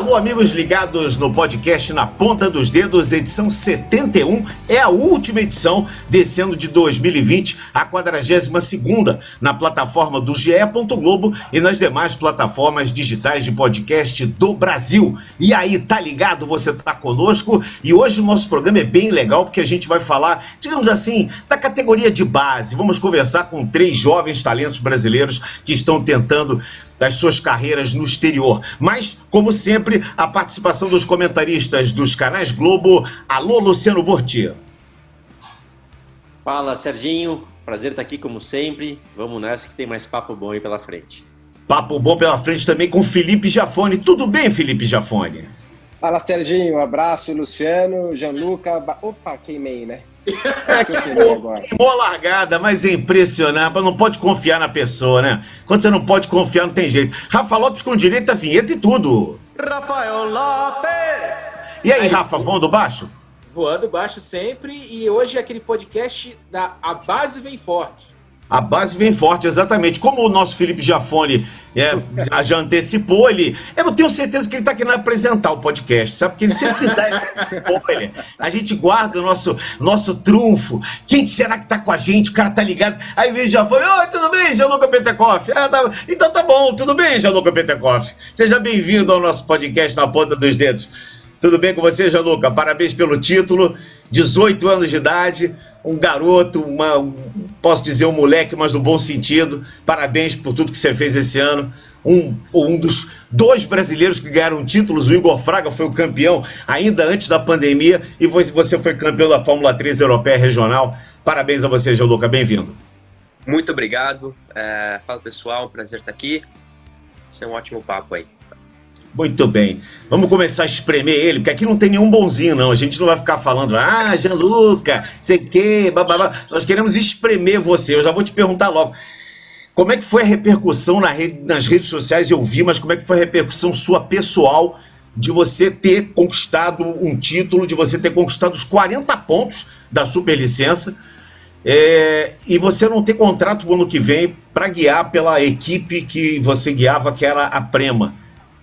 Alô, amigos ligados no podcast Na Ponta dos Dedos, edição 71. É a última edição desse ano de 2020, a 42 na plataforma do GE. Globo e nas demais plataformas digitais de podcast do Brasil. E aí, tá ligado? Você tá conosco? E hoje o nosso programa é bem legal porque a gente vai falar, digamos assim, da categoria de base. Vamos conversar com três jovens talentos brasileiros que estão tentando das suas carreiras no exterior. Mas, como sempre, a participação dos comentaristas dos canais Globo. Alô, Luciano Bortia. Fala, Serginho. Prazer estar aqui como sempre. Vamos nessa que tem mais papo bom aí pela frente. Papo bom pela frente também com Felipe Jafone. Tudo bem, Felipe Jafone? Fala, Serginho. Um abraço, Luciano, Gianluca. Opa, queimei, né? É, queimou, queimou a largada, mas é impressionante. Não pode confiar na pessoa, né? Quando você não pode confiar, não tem jeito. Rafa Lopes com direito à vinheta e tudo. Rafael Lopes! E aí, aí Rafa, voando baixo? Voando baixo sempre. E hoje é aquele podcast da A Base Vem Forte. A base vem forte, exatamente. Como o nosso Felipe Jafone é, já antecipou, ele. Eu não tenho certeza que ele está querendo apresentar o podcast, sabe? Porque ele sempre dá spoiler. A gente guarda o nosso, nosso trunfo. Quem será que está com a gente? O cara tá ligado. Aí vem Jafone, oi, tudo bem, Gianluca Pentecoff? Ah, tá... Então tá bom, tudo bem, Gianluca Pentecoff. Seja bem-vindo ao nosso podcast na ponta dos dedos. Tudo bem com você, Gianluca? Parabéns pelo título. 18 anos de idade, um garoto, uma, posso dizer um moleque, mas no bom sentido. Parabéns por tudo que você fez esse ano. Um, um dos dois brasileiros que ganharam títulos, o Igor Fraga foi o campeão ainda antes da pandemia e você foi campeão da Fórmula 3 Europeia Regional. Parabéns a você, Gianluca, bem-vindo. Muito obrigado. É, fala pessoal, prazer estar aqui. Isso é um ótimo papo aí. Muito bem. Vamos começar a espremer ele, porque aqui não tem nenhum bonzinho, não. A gente não vai ficar falando, ah, Gianluca, sei que, babá. Nós queremos espremer você. Eu já vou te perguntar logo. Como é que foi a repercussão na rede, nas redes sociais? Eu vi, mas como é que foi a repercussão sua pessoal de você ter conquistado um título, de você ter conquistado os 40 pontos da superlicença é, e você não ter contrato no ano que vem para guiar pela equipe que você guiava, que era a Prema?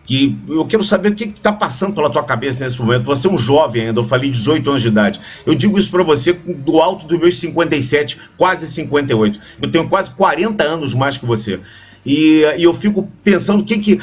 Que eu quero saber o que está passando pela tua cabeça nesse momento. Você é um jovem ainda, eu falei 18 anos de idade. Eu digo isso para você do alto dos meus 57, quase 58. Eu tenho quase 40 anos mais que você. E, e, eu fico pensando o que que,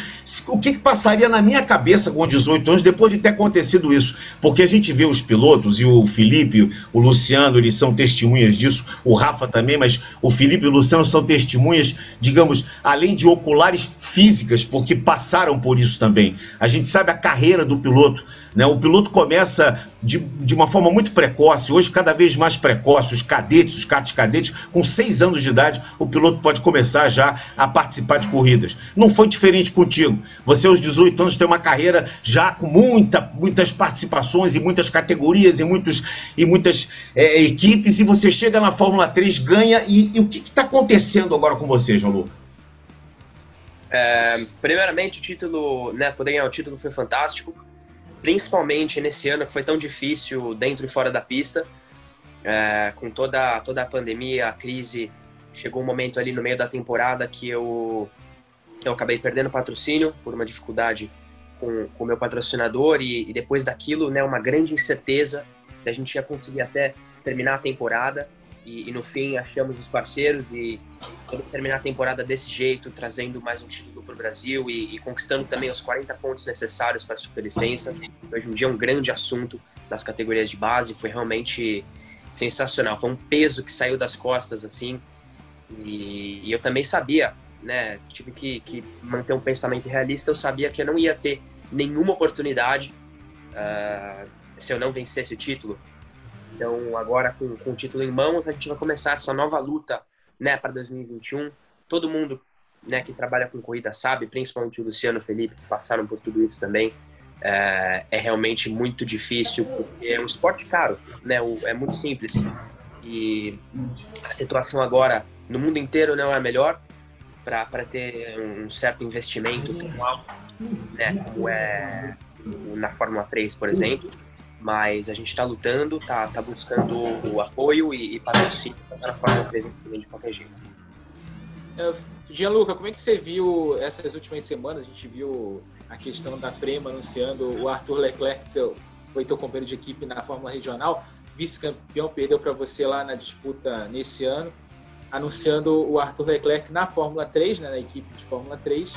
o que que passaria na minha cabeça com 18 anos depois de ter acontecido isso. Porque a gente vê os pilotos, e o Felipe, o Luciano, eles são testemunhas disso, o Rafa também, mas o Felipe e o Luciano são testemunhas, digamos, além de oculares físicas, porque passaram por isso também. A gente sabe a carreira do piloto. Né? O piloto começa de, de uma forma muito precoce, hoje cada vez mais precoce, os cadetes, os cates cadetes, com seis anos de idade, o piloto pode começar já a participar de corridas. Não foi diferente contigo. Você, aos 18 anos, tem uma carreira já com muita, muitas participações e muitas categorias e, muitos, e muitas é, equipes, e você chega na Fórmula 3, ganha. E, e o que está acontecendo agora com você, João Lucas? É, primeiramente, o título, né, poder ganhar o título foi fantástico principalmente nesse ano que foi tão difícil dentro e fora da pista, é, com toda, toda a pandemia, a crise, chegou um momento ali no meio da temporada que eu, eu acabei perdendo patrocínio por uma dificuldade com o meu patrocinador e, e, depois daquilo, né, uma grande incerteza se a gente ia conseguir até terminar a temporada. E, e no fim achamos os parceiros e terminar a temporada desse jeito, trazendo mais um título para o Brasil e, e, conquistando também os 40 pontos necessários para a superlicença. Hoje em dia é um grande assunto das categorias de base, foi realmente sensacional. Foi um peso que saiu das costas, assim, e, e eu também sabia, né, tive que, que, manter um pensamento realista, eu sabia que eu não ia ter nenhuma oportunidade uh, se eu não vencesse o título, então, agora com, com o título em mãos, a gente vai começar essa nova luta né, para 2021. Todo mundo né, que trabalha com corrida sabe, principalmente o Luciano o Felipe, que passaram por tudo isso também. é, é realmente muito difícil, porque é um esporte caro, né? É muito simples. E a situação agora no mundo inteiro não é a melhor para ter um certo investimento tão alto, né? Como é na Fórmula 3, por exemplo. Mas a gente está lutando, tá, tá buscando o apoio e, e patrocínio para a Fórmula 3 de qualquer jeito. É, Gianluca, como é que você viu essas últimas semanas? A gente viu a questão da Prema anunciando o Arthur Leclerc, que foi teu companheiro de equipe na Fórmula Regional, vice-campeão, perdeu para você lá na disputa nesse ano, anunciando o Arthur Leclerc na Fórmula 3, né, na equipe de Fórmula 3,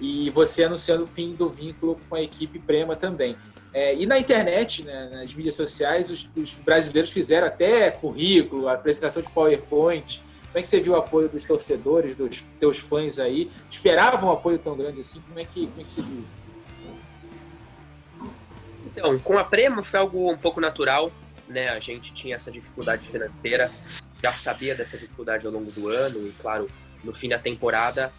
e você anunciando o fim do vínculo com a equipe Prema também. É, e na internet, né, nas mídias sociais, os, os, brasileiros fizeram até currículo, apresentação de PowerPoint. Como é que você viu o apoio dos torcedores, dos teus fãs aí? Esperavam um apoio tão grande assim? Como é que, como é que você viu isso? Então, com a Prema foi algo um pouco natural, né? A gente tinha essa dificuldade financeira, já sabia dessa dificuldade ao longo do ano e, claro, no fim da temporada,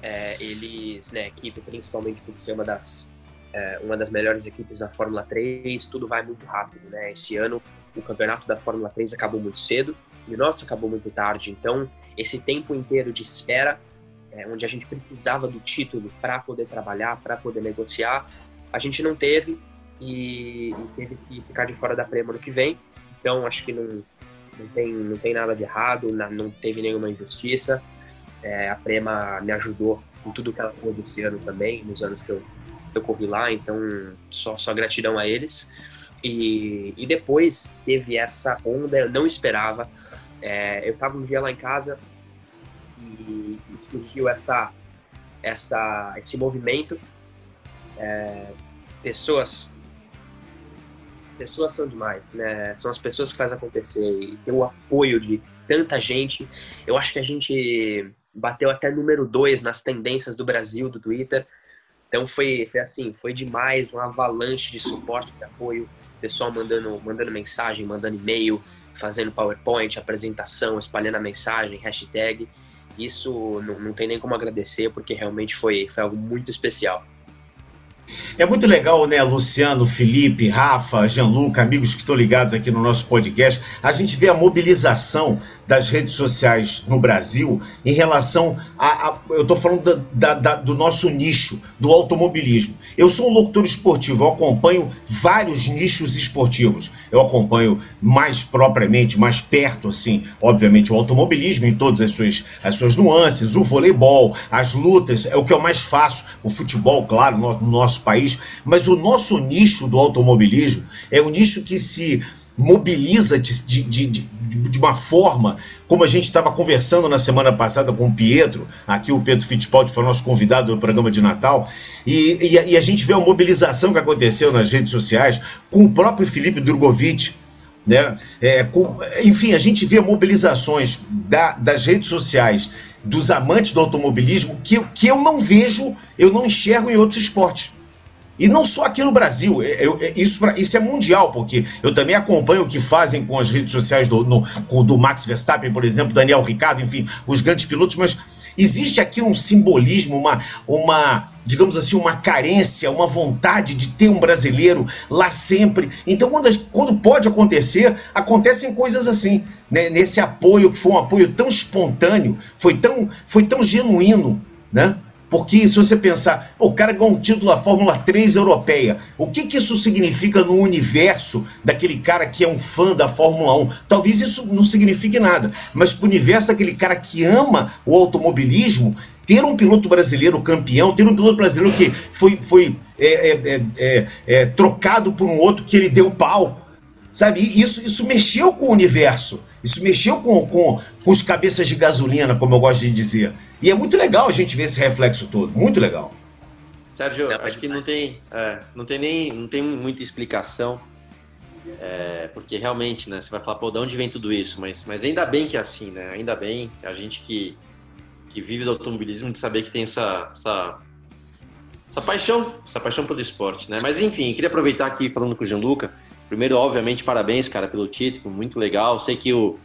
é, eles, né, a equipe, principalmente por ser uma das é, uma das melhores equipes da Fórmula 3, tudo vai muito rápido, né? Esse ano o campeonato da Fórmula 3 acabou muito cedo e o nosso acabou muito tarde, então esse tempo inteiro de espera, é, onde a gente precisava do título para poder trabalhar, para poder negociar, a gente não teve e, e, teve que ficar de fora da Prêmio no que vem. Então acho que não, não, tem, não tem nada de errado, não, teve nenhuma injustiça. É, a Prema me ajudou em tudo que ela fez esse ano também, nos anos que eu eu corri lá, então só, só gratidão a eles. E, e depois teve essa onda, eu não esperava. É, eu estava um dia lá em casa e, e surgiu essa, essa, esse movimento. É, pessoas pessoas são demais, né? São as pessoas que fazem acontecer e ter o apoio de tanta gente. Eu acho que a gente bateu até número dois nas tendências do Brasil, do Twitter. Então foi, foi assim, foi demais, uma avalanche de suporte, de apoio, pessoal mandando, mandando mensagem, mandando e-mail, fazendo PowerPoint, apresentação, espalhando a mensagem, hashtag. Isso não, não tem nem como agradecer, porque realmente foi, foi algo muito especial. É muito legal, né, Luciano, Felipe, Rafa, Gianluca, amigos que estão ligados aqui no nosso podcast. A gente vê a mobilização das redes sociais no Brasil em relação a. a eu estou falando da, da, do nosso nicho, do automobilismo. Eu sou um locutor esportivo, eu acompanho vários nichos esportivos. Eu acompanho mais propriamente, mais perto, assim, obviamente, o automobilismo em todas as suas, as suas nuances, o voleibol, as lutas, é o que eu mais faço, o futebol, claro, no, no nosso país. Mas o nosso nicho do automobilismo é o nicho que se mobiliza de, de, de, de uma forma, como a gente estava conversando na semana passada com o Pietro, aqui o Pedro Fittipaldi foi nosso convidado do programa de Natal, e, e, e, a gente vê a mobilização que aconteceu nas redes sociais com o próprio Felipe Drogovic, né? É, com, enfim, a gente vê mobilizações da, das redes sociais dos amantes do automobilismo que, que eu não vejo, eu não enxergo em outros esportes. E não só aqui no Brasil, eu, eu, isso, isso é mundial, porque eu também acompanho o que fazem com as redes sociais do, no, do Max Verstappen, por exemplo, Daniel Ricciardo, enfim, os grandes pilotos, mas existe aqui um simbolismo, uma, uma, digamos assim, uma carência, uma vontade de ter um brasileiro lá sempre. Então, quando, quando pode acontecer, acontecem coisas assim, né? nesse apoio, que foi um apoio tão espontâneo, foi tão, foi tão genuíno, né? Porque se você pensar, o cara ganhou um título da Fórmula 3 europeia, o que, que isso significa no universo daquele cara que é um fã da Fórmula 1? Talvez isso não signifique nada, mas para o universo daquele cara que ama o automobilismo, ter um piloto brasileiro campeão, ter um piloto brasileiro que foi, foi é, é, é, é trocado por um outro que ele deu pau, sabe? Isso, isso mexeu com o universo, isso mexeu com, com, com os cabeças de gasolina, como eu gosto de dizer. E é muito legal a gente ver esse reflexo todo, muito legal. Sérgio, não, acho que não tem, é, não tem nem não tem muita explicação, é, porque realmente, né, você vai falar, pô, de onde vem tudo isso? Mas, mas ainda bem que é assim, né? Ainda bem a gente que, que vive do automobilismo de saber que tem essa, essa, essa paixão, essa paixão pelo esporte, né? Mas enfim, queria aproveitar aqui falando com o Gianluca. Primeiro, obviamente, parabéns, cara, pelo título, muito legal. Sei que o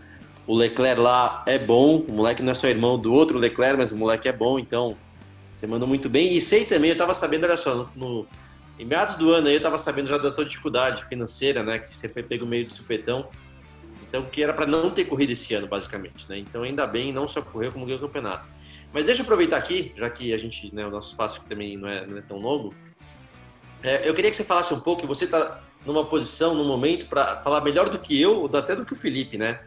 o Leclerc lá é bom, o moleque não é só irmão do outro Leclerc, mas o moleque é bom, então você mandou muito bem. E sei também, eu tava sabendo, olha só, no, Em meados do ano aí eu estava sabendo já da tua dificuldade financeira, né? Que você foi pego meio de supetão. Então, que era para não ter corrido esse ano, basicamente, né? Então, ainda bem, não só correu como ganhou o campeonato. Mas deixa eu aproveitar aqui, já que a gente, né, o nosso espaço aqui também não é, não é tão longo. É, eu queria que você falasse um pouco, você está numa posição, num momento, para falar melhor do que eu, até do que o Felipe, né?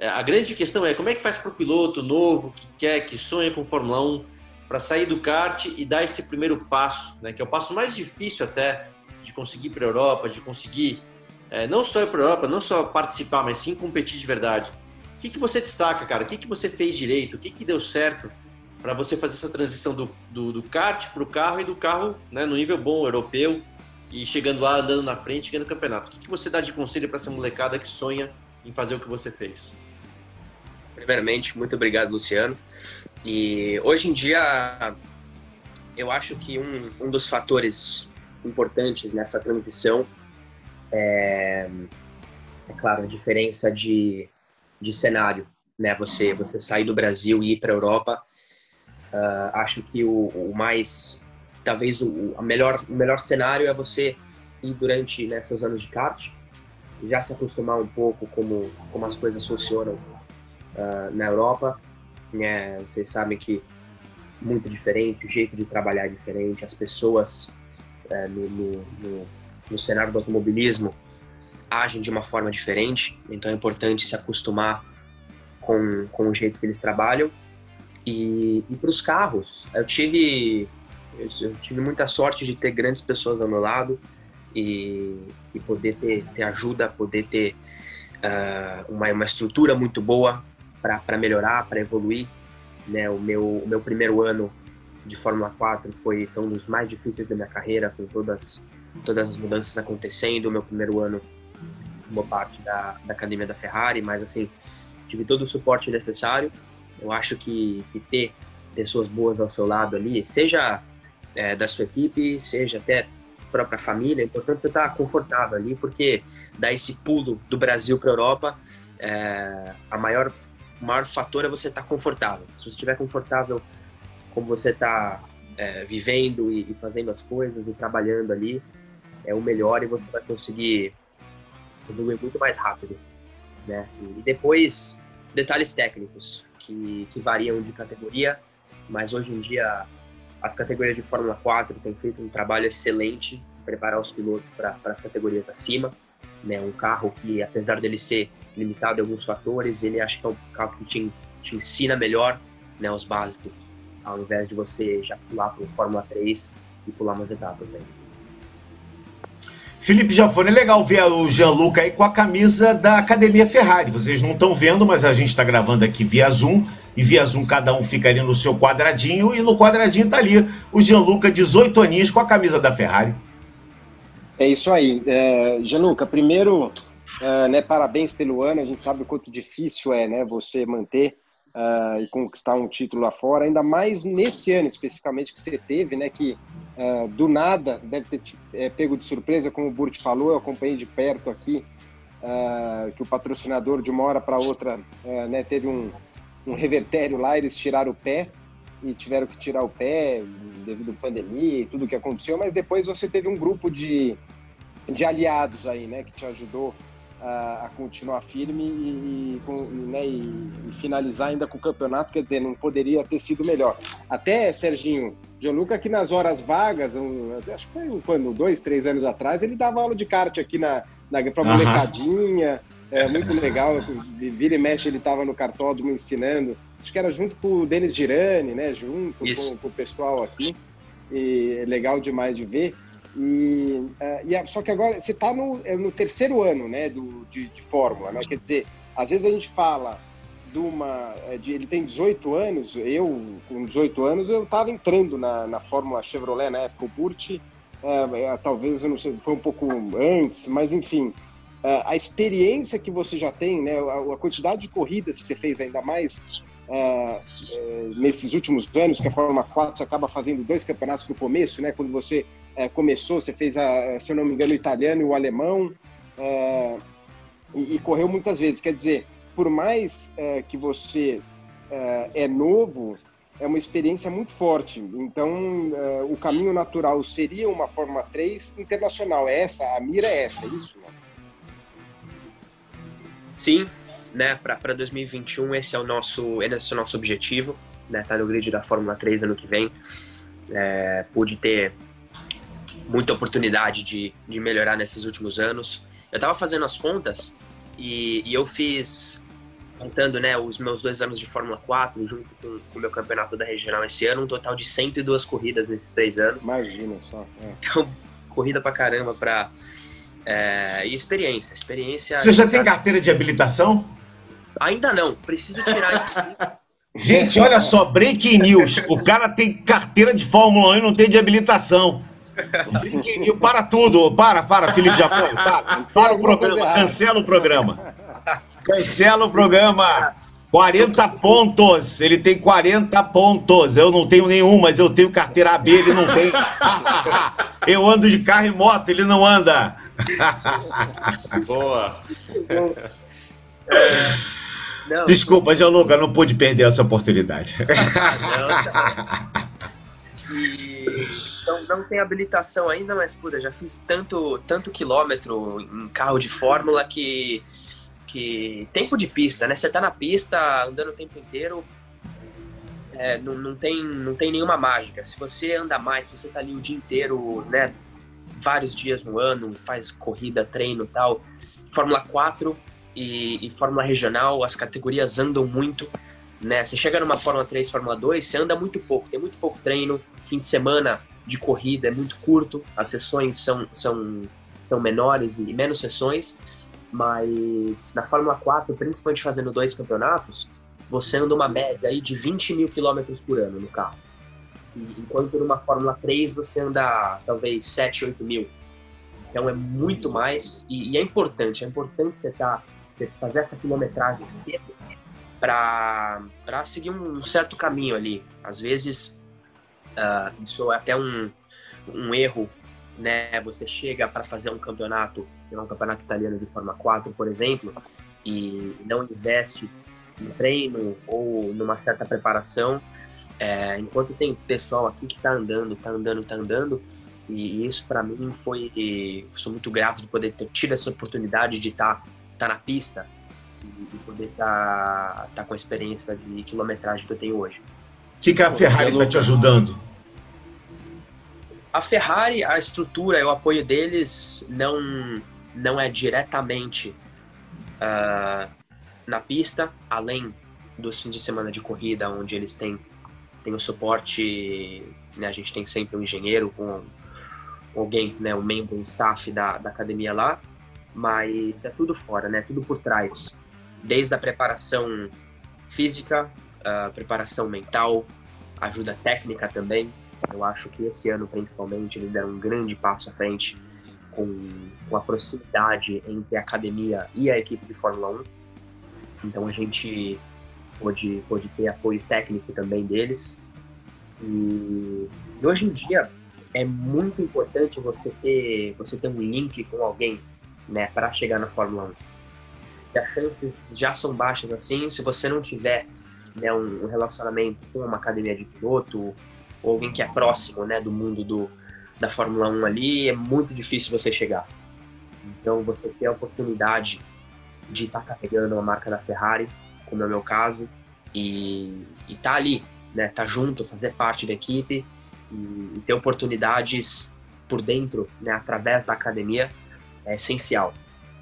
É, a grande questão é como é que faz para o piloto novo, que quer, que sonha com Fórmula 1, para sair do kart e dar esse primeiro passo, né? Que é o passo mais difícil até de conseguir para a Europa, de conseguir é, não só ir para a Europa, não só participar, mas sim competir de verdade. O que, que você destaca, cara? O que, que você fez direito? O que, que deu certo para você fazer essa transição do, do, do kart para o carro e do carro né, no nível bom, europeu, e chegando lá, andando na frente, ganhando campeonato? O que, que você dá de conselho para essa molecada que sonha em fazer o que você fez? Primeiramente, muito obrigado, Luciano. E hoje em dia, eu acho que um, um dos fatores importantes nessa transição é, é claro, a diferença de, de cenário, né? Você, você sair do Brasil e ir para a Europa, uh, acho que o, o mais, talvez o, a melhor, o melhor cenário é você ir durante né, seus anos de kart, já se acostumar um pouco como, como as coisas funcionam uh, na Europa. Né? Vocês sabem que muito diferente, o jeito de trabalhar é diferente, as pessoas uh, no, no, no no cenário do automobilismo agem de uma forma diferente, então é importante se acostumar com, com o jeito que eles trabalham. E, e para os carros, eu tive, eu tive muita sorte de ter grandes pessoas ao meu lado e, e poder ter, ter ajuda, poder ter uh, uma, uma estrutura muito boa para melhorar, para evoluir. Né? O, meu, o meu primeiro ano de Fórmula 4 foi, foi um dos mais difíceis da minha carreira, com todas todas as mudanças acontecendo. Meu primeiro ano, uma parte da, da academia da Ferrari, mas assim, tive todo o suporte necessário. Eu acho que, que ter pessoas boas ao seu lado ali, seja é, da sua equipe, seja até própria família, é importante você estar confortável ali, porque dar esse pulo do Brasil para a Europa, é, a maior, o maior fator é você estar confortável. Se você estiver confortável como você está é, vivendo e, e, fazendo as coisas e trabalhando ali, é o melhor e você vai conseguir evoluir muito mais rápido, né? E depois, detalhes técnicos que, que variam de categoria, mas hoje em dia as categorias de Fórmula 4 têm feito um trabalho excelente preparar os pilotos para as categorias acima, né? Um carro que, apesar dele ser limitado em alguns fatores, ele acho que é um carro que te, te ensina melhor, né? Os básicos, ao invés de você já pular para o Fórmula 3 e pular umas etapas aí. Felipe Giafone, é legal ver o Gianluca aí com a camisa da Academia Ferrari. Vocês não estão vendo, mas a gente está gravando aqui via Zoom. E via Zoom cada um fica ali no seu quadradinho. E no quadradinho tá ali o Gianluca, 18 aninhos, com a camisa da Ferrari. É isso aí. É, Gianluca, primeiro, é, né, parabéns pelo ano. A gente sabe o quanto difícil é né, você manter uh, e conquistar um título lá fora, ainda mais nesse ano especificamente que você teve, né, que uh, do nada deve ter te, é, pego de surpresa, como o Burt falou, eu acompanhei de perto aqui, uh, que o patrocinador de uma hora para outra né, teve um, um revertério lá, eles tiraram o pé e tiveram que tirar o pé devido à pandemia e tudo que aconteceu, mas depois você teve um grupo de, de aliados aí, né, que te ajudou a, a continuar firme e, e, né, e, e, finalizar ainda com o campeonato, quer dizer, não poderia ter sido melhor. Até, Serginho, Gianluca, que nas horas vagas, um, acho que foi quando, dois, três anos atrás, ele dava aula de kart aqui na, na pra molecadinha, é muito legal, vira e mexe ele estava no cartódromo ensinando, acho que era junto com o Denis Girani, né, junto com, com, o pessoal aqui, e é legal demais de ver. E, uh, e só que agora você está no, é no terceiro ano né, do, de, de Fórmula, né? quer dizer, às vezes a gente fala de uma. É, de, ele tem 18 anos, eu com 18 anos eu estava entrando na, na Fórmula Chevrolet na época, o Burt, talvez eu não sei, foi um pouco antes, mas enfim, a experiência que você já tem, né, a, a, quantidade de corridas que você fez, ainda mais nesses últimos anos, que a Fórmula 4 acaba fazendo dois campeonatos no começo, né, quando você é, começou, você fez, a, se eu não me engano, o italiano e o alemão, é, e, e, correu muitas vezes. Quer dizer, por mais é, que você é, é novo, é uma experiência muito forte. Então, uh, o caminho natural seria uma Fórmula 3 internacional. É essa, a mira é essa, é isso? Sim, né? Para 2021 esse é o nosso, esse é o nosso objetivo, né? Tá no grid da Fórmula 3 ano que vem. É, pude ter muita oportunidade de, de melhorar nesses últimos anos. Eu estava fazendo as contas e, e eu fiz contando né, os meus dois anos de Fórmula 4, junto com, o meu campeonato da regional esse ano, um total de 102 corridas nesses três anos. Imagina só. É. Então, corrida pra caramba pra. É, e experiência. experiência Você já tem carteira de habilitação? Ainda não, preciso tirar. Gente, olha só, breaking news. O cara tem carteira de Fórmula 1 e não tem de habilitação. News, para tudo. Para, para, Felipe Japão. Para, para o programa, cancela o programa. Cancela o programa. 40 pontos. Ele tem 40 pontos. Eu não tenho nenhum, mas eu tenho carteira AB, ele não tem. eu ando de carro e moto, ele não anda. Boa. Não, Desculpa, Gianluca, não pude perder essa oportunidade. Não, não tem habilitação ainda, mas puta, já fiz tanto, tanto quilômetro em carro de fórmula que que tempo de pista, né? Você tá na pista andando o tempo inteiro, é, não, não, tem, não tem nenhuma mágica. Se você anda mais, se você tá ali o dia inteiro, né? Vários dias no ano, faz corrida, treino tal. Fórmula 4 e, e Fórmula Regional, as categorias andam muito, né? Você chega numa Fórmula 3, Fórmula 2, você anda muito pouco, tem muito pouco treino, fim de semana de corrida é muito curto, as sessões são, são, são menores e menos sessões, mas na Fórmula 4, principalmente fazendo dois campeonatos, você anda uma média aí de 20 mil quilômetros por ano no carro. Enquanto numa Fórmula 3 você anda talvez 7, 8 mil. Então é muito mais e, e é importante, é importante você, tá, você fazer essa quilometragem cedo para seguir um certo caminho ali. Às vezes uh, isso é até um, um erro né? Você chega para fazer um campeonato, um campeonato italiano de Forma 4, por exemplo, e não investe no treino ou numa certa preparação, é, enquanto tem pessoal aqui que está andando, está andando, está andando, e isso para mim foi, sou muito grato de poder ter tido essa oportunidade de estar tá, tá na pista e, poder estar tá, tá com a experiência de quilometragem que eu tenho hoje. O que, que a Ferrari está te ajudando? A Ferrari, a estrutura e o apoio deles não, não é diretamente uh, na pista, além dos fins de semana de corrida, onde eles têm, têm o suporte, né, a gente tem sempre um engenheiro com alguém, né, um membro, um staff da, da academia lá, mas é tudo fora, né, tudo por trás, desde a preparação física, preparação mental, ajuda técnica também, eu acho que esse ano, principalmente, eles deram um grande passo à frente com, com a proximidade entre a academia e a equipe de Fórmula 1. Então a gente pôde, pôde ter apoio técnico também deles. E, e hoje em dia é muito importante você ter, você ter um link com alguém né, para chegar na Fórmula 1. E as chances já são baixas assim, se você não tiver né, um, relacionamento com uma academia de piloto ou alguém que é próximo né, do mundo do, da Fórmula 1 ali, é muito difícil você chegar. Então você ter a oportunidade de estar tá carregando uma marca da Ferrari, como é o meu caso, e estar tá ali, né, tá junto, fazer parte da equipe e, e ter oportunidades por dentro, né, através da academia, é essencial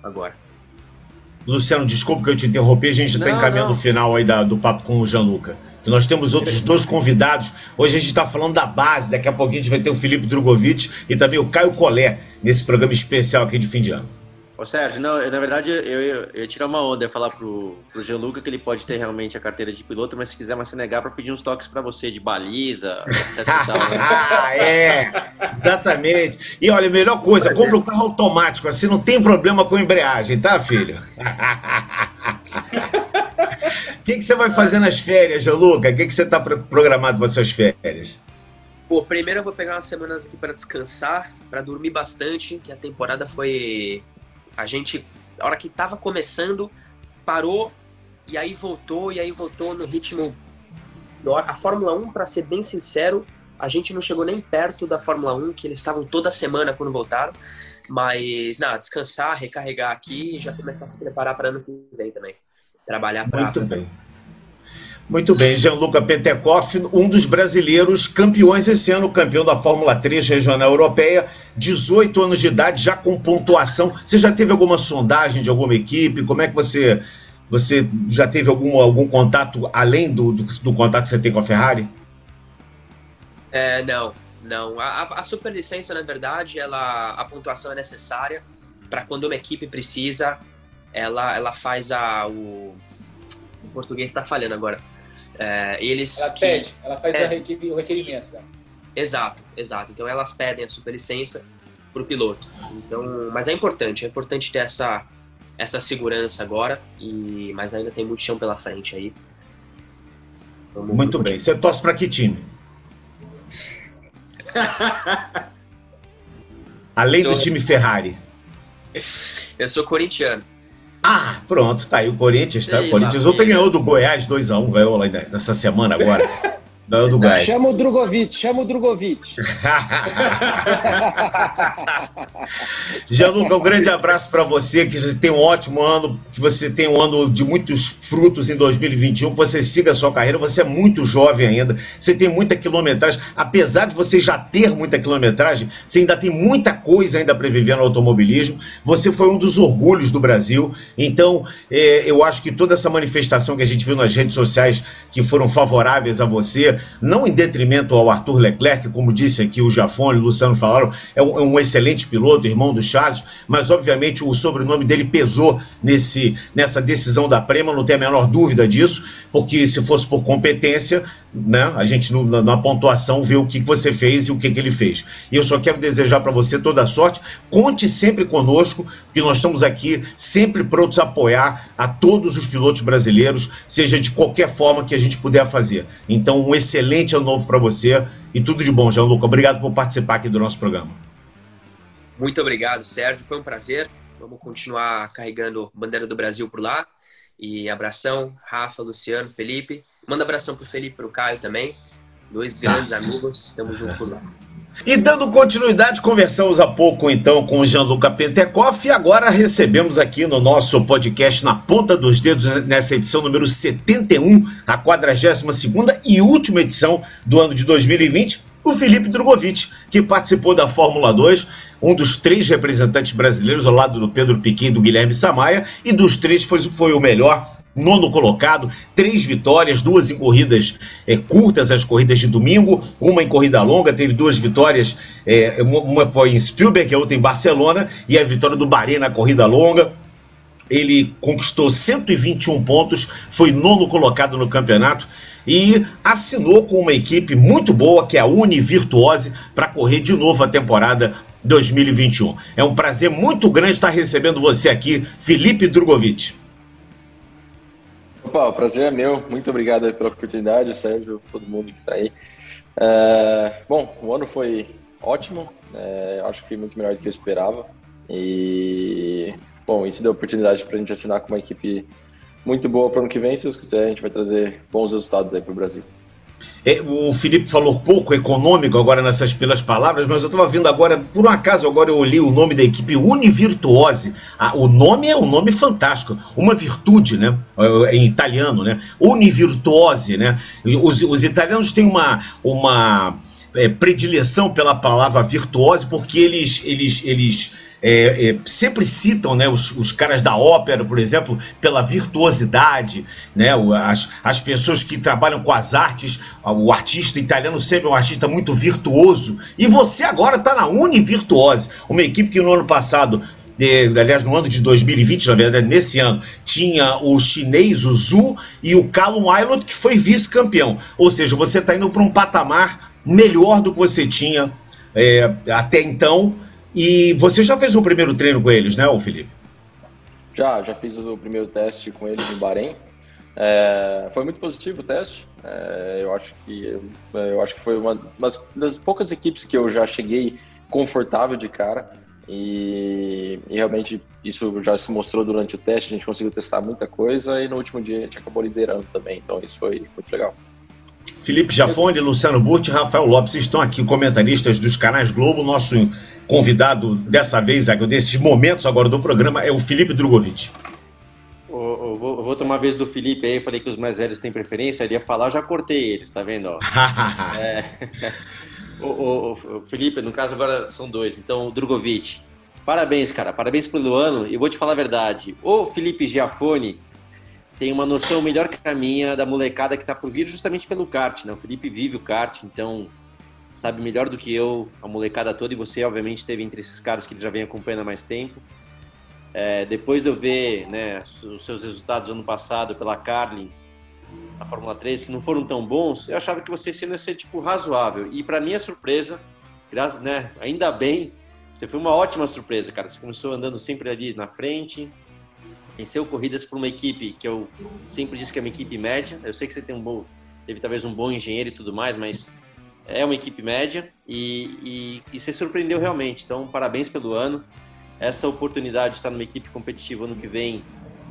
agora. Luciano, desculpa que eu te interrompi, a gente está encaminhando o final aí da, do papo com o Gianluca. Nós temos outros dois convidados. Hoje a gente está falando da base, daqui a pouquinho a gente vai ter o Felipe Drogovic e também o Caio Collet nesse programa especial aqui de fim de ano. Ô Sérgio, não, na verdade eu, eu, eu ia tirar uma onda e falar pro, pro Gianluca que ele pode ter realmente a carteira de piloto, mas se quiser mais se negar para pedir uns toques para você de baliza, etc. tal, né? ah, é, exatamente. E olha, a melhor coisa, compra um carro automático, assim não tem problema com embreagem, tá, filho? O que, que você vai fazer nas férias, Luca? O que, que você está programado para suas férias? Pô, primeiro eu vou pegar umas semanas aqui para descansar, para dormir bastante, que a temporada foi. A gente, a hora que tava começando, parou, e aí voltou, e aí voltou no ritmo A Fórmula 1, para ser bem sincero, a gente não chegou nem perto da Fórmula 1, que eles estavam toda semana quando voltaram. Mas, nada, descansar, recarregar aqui e já começar a se preparar para ano que vem também. Trabalhar para. Muito bem. Muito bem, Gianluca Pentecoff, um dos brasileiros campeões esse ano, campeão da Fórmula 3 Regional Europeia, 18 anos de idade, já com pontuação. Você já teve alguma sondagem de alguma equipe? Como é que você você já teve algum, algum contato além do, do, do contato que você tem com a Ferrari? É, não, não. A, a superlicença, na verdade, ela, a pontuação é necessária para quando uma equipe precisa, ela, ela faz a. O, o português está falhando agora. É, eles ela que, pede, ela faz é, o requerimento. Né? Exato, exato. Então elas pedem a superlicença para o piloto. Então, mas é importante, é importante ter essa, essa segurança agora, e, mas ainda tem muito chão pela frente aí. Vamos muito bem. Você torce para que time? Além do time Ferrari. Eu sou corintiano. Ah, pronto, tá aí o Corinthians, tá? O Corinthians ontem ganhou do Goiás 2x1, ganhou lá nessa semana agora. Ganhou do Goiás. Chama o Drogovic, chama o Drogovic. Gianluca, um grande abraço para você, que você tenha um ótimo ano, que você tenha um ano de muitos frutos em 2021, que você siga a sua carreira, você é muito jovem ainda, você tem muita quilometragem, apesar de você já ter muita quilometragem, você ainda tem muita coisa ainda para viver no automobilismo, você foi um dos orgulhos do Brasil, então é, eu acho que toda essa manifestação que a gente viu nas redes sociais, que foram favoráveis a você, não em detrimento ao Arthur Leclerc, como disse aqui o Jafone o Luciano falaram, é um, é um, excelente piloto, irmão do Charles, mas obviamente o sobrenome dele pesou nesse, nessa decisão da Prema, não tem a menor dúvida disso, porque se fosse por competência, né, a gente no, na, na, pontuação vê o que você fez e o que, que ele fez. E eu só quero desejar para você toda a sorte. Conte sempre conosco, porque nós estamos aqui sempre prontos a apoiar a todos os pilotos brasileiros, seja de qualquer forma que a gente puder fazer. Então, um excelente ano novo para você e tudo de bom, Jean-Luc. Obrigado por participar aqui do nosso programa. Muito obrigado, Sérgio. Foi um prazer. Vamos continuar carregando bandeira do Brasil por lá. E abração, Rafa, Luciano, Felipe. Manda abração pro Felipe e pro Caio também. Dois tá. grandes amigos, estamos juntos por lá. E dando continuidade, conversamos há pouco então com o Gianluca Pentecoff e agora recebemos aqui no nosso podcast Na Ponta dos Dedos, nessa edição número 71, a 42 e última edição do ano de 2020, o Felipe Drogovic, que participou da Fórmula 2, um dos três representantes brasileiros ao lado do Pedro Piquet e do Guilherme Samaia, e dos três foi, foi o melhor nono colocado, três vitórias, duas em corridas é, curtas, as corridas de domingo, uma em corrida longa, teve duas vitórias, é, uma foi em Spielberg, a outra em Barcelona, e a vitória do Bahrein na corrida longa. Ele conquistou 121 pontos, foi nono colocado no campeonato e assinou com uma equipe muito boa, que é a Univirtuose, para correr de novo a temporada 2021. É um prazer muito grande estar recebendo você aqui, Felipe Drogovic. Opa, o prazer é meu. Muito obrigado pela oportunidade, Sérgio, todo mundo que está aí. É, bom, o ano foi ótimo. É, acho que muito melhor do que eu esperava. E, bom, isso deu oportunidade para a gente assinar com uma equipe muito boa para o ano que vem. Se Deus quiser, a gente vai trazer bons resultados aí para o Brasil. É, o Felipe falou pouco econômico agora nessas pelas palavras, mas eu estava vendo agora, por um acaso, agora eu olhei o nome da equipe Univirtuose. Ah, o nome é um nome fantástico, uma virtude, né? É, em italiano, né? Univirtuose, né? Os, os italianos têm uma, uma é, predileção pela palavra virtuose porque eles, eles, eles é, é, sempre citam né, os, os, caras da ópera, por exemplo, pela virtuosidade, né, as, as pessoas que trabalham com as artes, o artista italiano sempre é um artista muito virtuoso, e você agora está na Univirtuose, uma equipe que no ano passado aliás, no ano de 2020, na verdade, nesse ano, tinha o chinês, o Zhu, e o Callum Island, que foi vice-campeão. Ou seja, você está indo para um patamar melhor do que você tinha é, até então. E você já fez o primeiro treino com eles, né, Felipe? Já, já fiz o primeiro teste com eles em Bahrein. É, foi muito positivo o teste. É, eu acho que eu acho que foi uma das poucas equipes que eu já cheguei confortável de cara. E, e, realmente isso já se mostrou durante o teste. A gente conseguiu testar muita coisa e no último dia a gente acabou liderando também. Então isso foi muito legal. Felipe Jafone, Luciano Burti e Rafael Lopes estão aqui, comentaristas dos canais Globo. Nosso convidado dessa vez, desses momentos agora do programa, é o Felipe Drogovic. Eu vou, eu vou tomar a vez do Felipe aí, falei que os mais velhos têm preferência, ele ia falar, já cortei eles, tá vendo? é, o, o, o, Felipe, no caso agora são dois, então o Drogovic, parabéns, cara, parabéns pelo ano, e vou te falar a verdade, o Felipe Giafone tem uma noção melhor que a minha da molecada que tá por vir justamente pelo kart, né? O Felipe vive o kart, então sabe melhor do que eu a molecada toda, e você obviamente esteve entre esses caras que ele já vem acompanhando há mais tempo. É, depois de eu ver né, os seus resultados ano passado pela Carlin na Fórmula 3, que não foram tão bons, eu achava que você ia ser tipo razoável. E para minha surpresa, graças, né, ainda bem, você foi uma ótima surpresa, cara. Você começou andando sempre ali na frente, venceu corridas para uma equipe que eu sempre disse que é uma equipe média. Eu sei que você tem um bom, teve talvez um bom engenheiro e tudo mais, mas é uma equipe média e, e, e você surpreendeu realmente. Então, parabéns pelo ano essa oportunidade de estar numa equipe competitiva ano que vem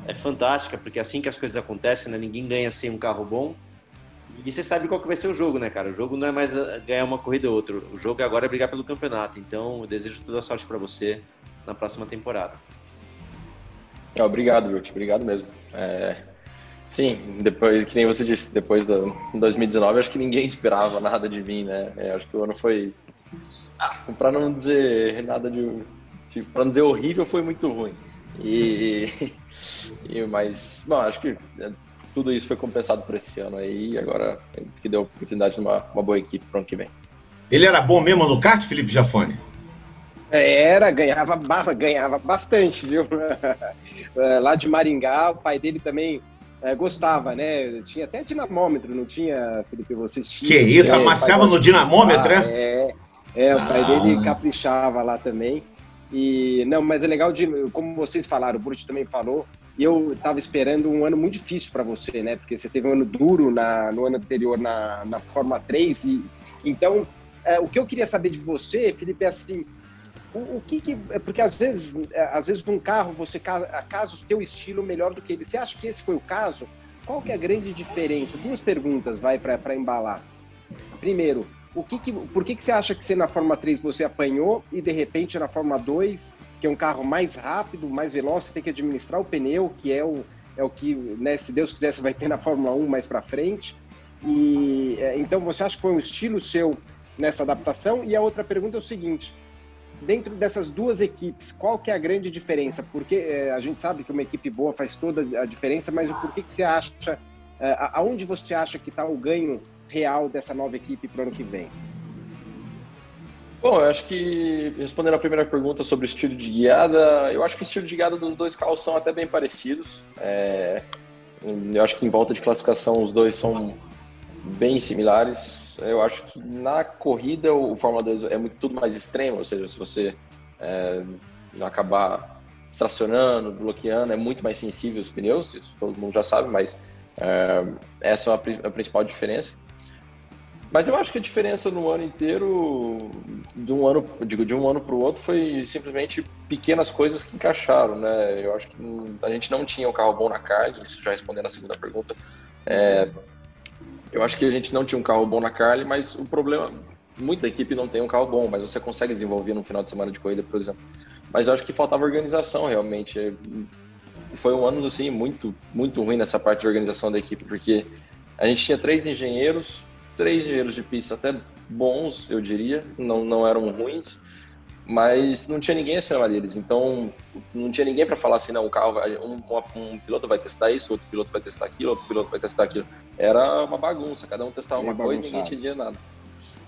é fantástica, porque é assim que as coisas acontecem, né? Ninguém ganha sem um carro bom. E você sabe qual que vai ser o jogo, né, cara? O jogo não é mais ah, ganhar uma corrida ou outra. O jogo agora é brigar pelo campeonato. Então, eu desejo toda a sorte para você na próxima temporada. É, obrigado, Wilt. Obrigado mesmo. É... Sim, depois, que nem você disse, depois do 2019, acho que ninguém esperava nada de mim, né? É, acho que o ano foi, para não dizer nada de para não dizer horrível, foi muito ruim. E, e mas, bom, acho que é, tudo isso foi compensado por esse ano aí, e agora que deu a oportunidade de uma, uma boa equipe para o ano que vem. Ele era bom mesmo no kart, Felipe Jafone? Era, ganhava, ganhava bastante, viu? É, lá de Maringá, o pai dele também é, gostava, né? Tinha até dinamômetro, não tinha, Felipe? Vocês tinham. Que isso, é, amassava no dinamômetro, é? É, é o pai ah. dele caprichava lá também. E não, mas é legal de, como vocês falaram, o Brut também falou, e eu estava esperando um ano muito difícil para você, né? Porque você teve um ano duro na, no ano anterior na, na Fórmula 3 e então é, o que eu queria saber de você, Felipe, é assim, o, o que, que é porque às vezes, é, às vezes num carro você casa o teu estilo melhor do que ele. Você acha que esse foi o caso? Qual que é a grande diferença? Duas perguntas vai para embalar. Primeiro, o que, que por que, que você acha que você na Fórmula 3 você apanhou e de repente na Fórmula 2, que é um carro mais rápido, mais veloz, você tem que administrar o pneu, que é o, é o que, né, se Deus quiser, você vai ter na Fórmula 1 mais para frente. E é, então você acha que foi um estilo seu nessa adaptação? E a outra pergunta é o seguinte: dentro dessas duas equipes, qual que é a grande diferença? Porque é, a gente sabe que uma equipe boa faz toda a diferença, mas o porquê que você acha, é, aonde você acha que está o ganho real dessa nova equipe para o ano que vem? Bom, eu acho que, respondendo a primeira pergunta sobre o estilo de guiada, eu acho que o estilo de guiada dos dois carros são até bem parecidos. É, eu acho que em volta de classificação os dois são bem similares. Eu acho que na corrida o Fórmula 2 é muito, tudo mais extremo, ou seja, se você é, acabar estacionando, bloqueando, é muito mais sensível os pneus, isso todo mundo já sabe, mas é, essa é a, a principal diferença. Mas eu acho que a diferença no ano inteiro, de um ano, digo, de um ano para o outro, foi simplesmente pequenas coisas que encaixaram, né? Eu acho que a gente não tinha um carro bom na Carly, isso já respondendo a segunda pergunta. É, eu acho que a gente não tinha um carro bom na Carly, mas o problema, muita equipe não tem um carro bom, mas você consegue desenvolver no final de semana de corrida, por exemplo. Mas eu acho que faltava organização, realmente. Foi um ano, assim, muito, muito ruim nessa parte de organização da equipe, porque a gente tinha três engenheiros, três engenheiros de pista até bons, eu diria, não, não eram ruins, mas não tinha ninguém acima deles. Então, não tinha ninguém para falar assim, não, o carro vai, um, um, piloto vai testar isso, outro piloto vai testar aquilo, outro piloto vai testar aquilo. Era uma bagunça, cada um testava uma coisa e ninguém entendia nada.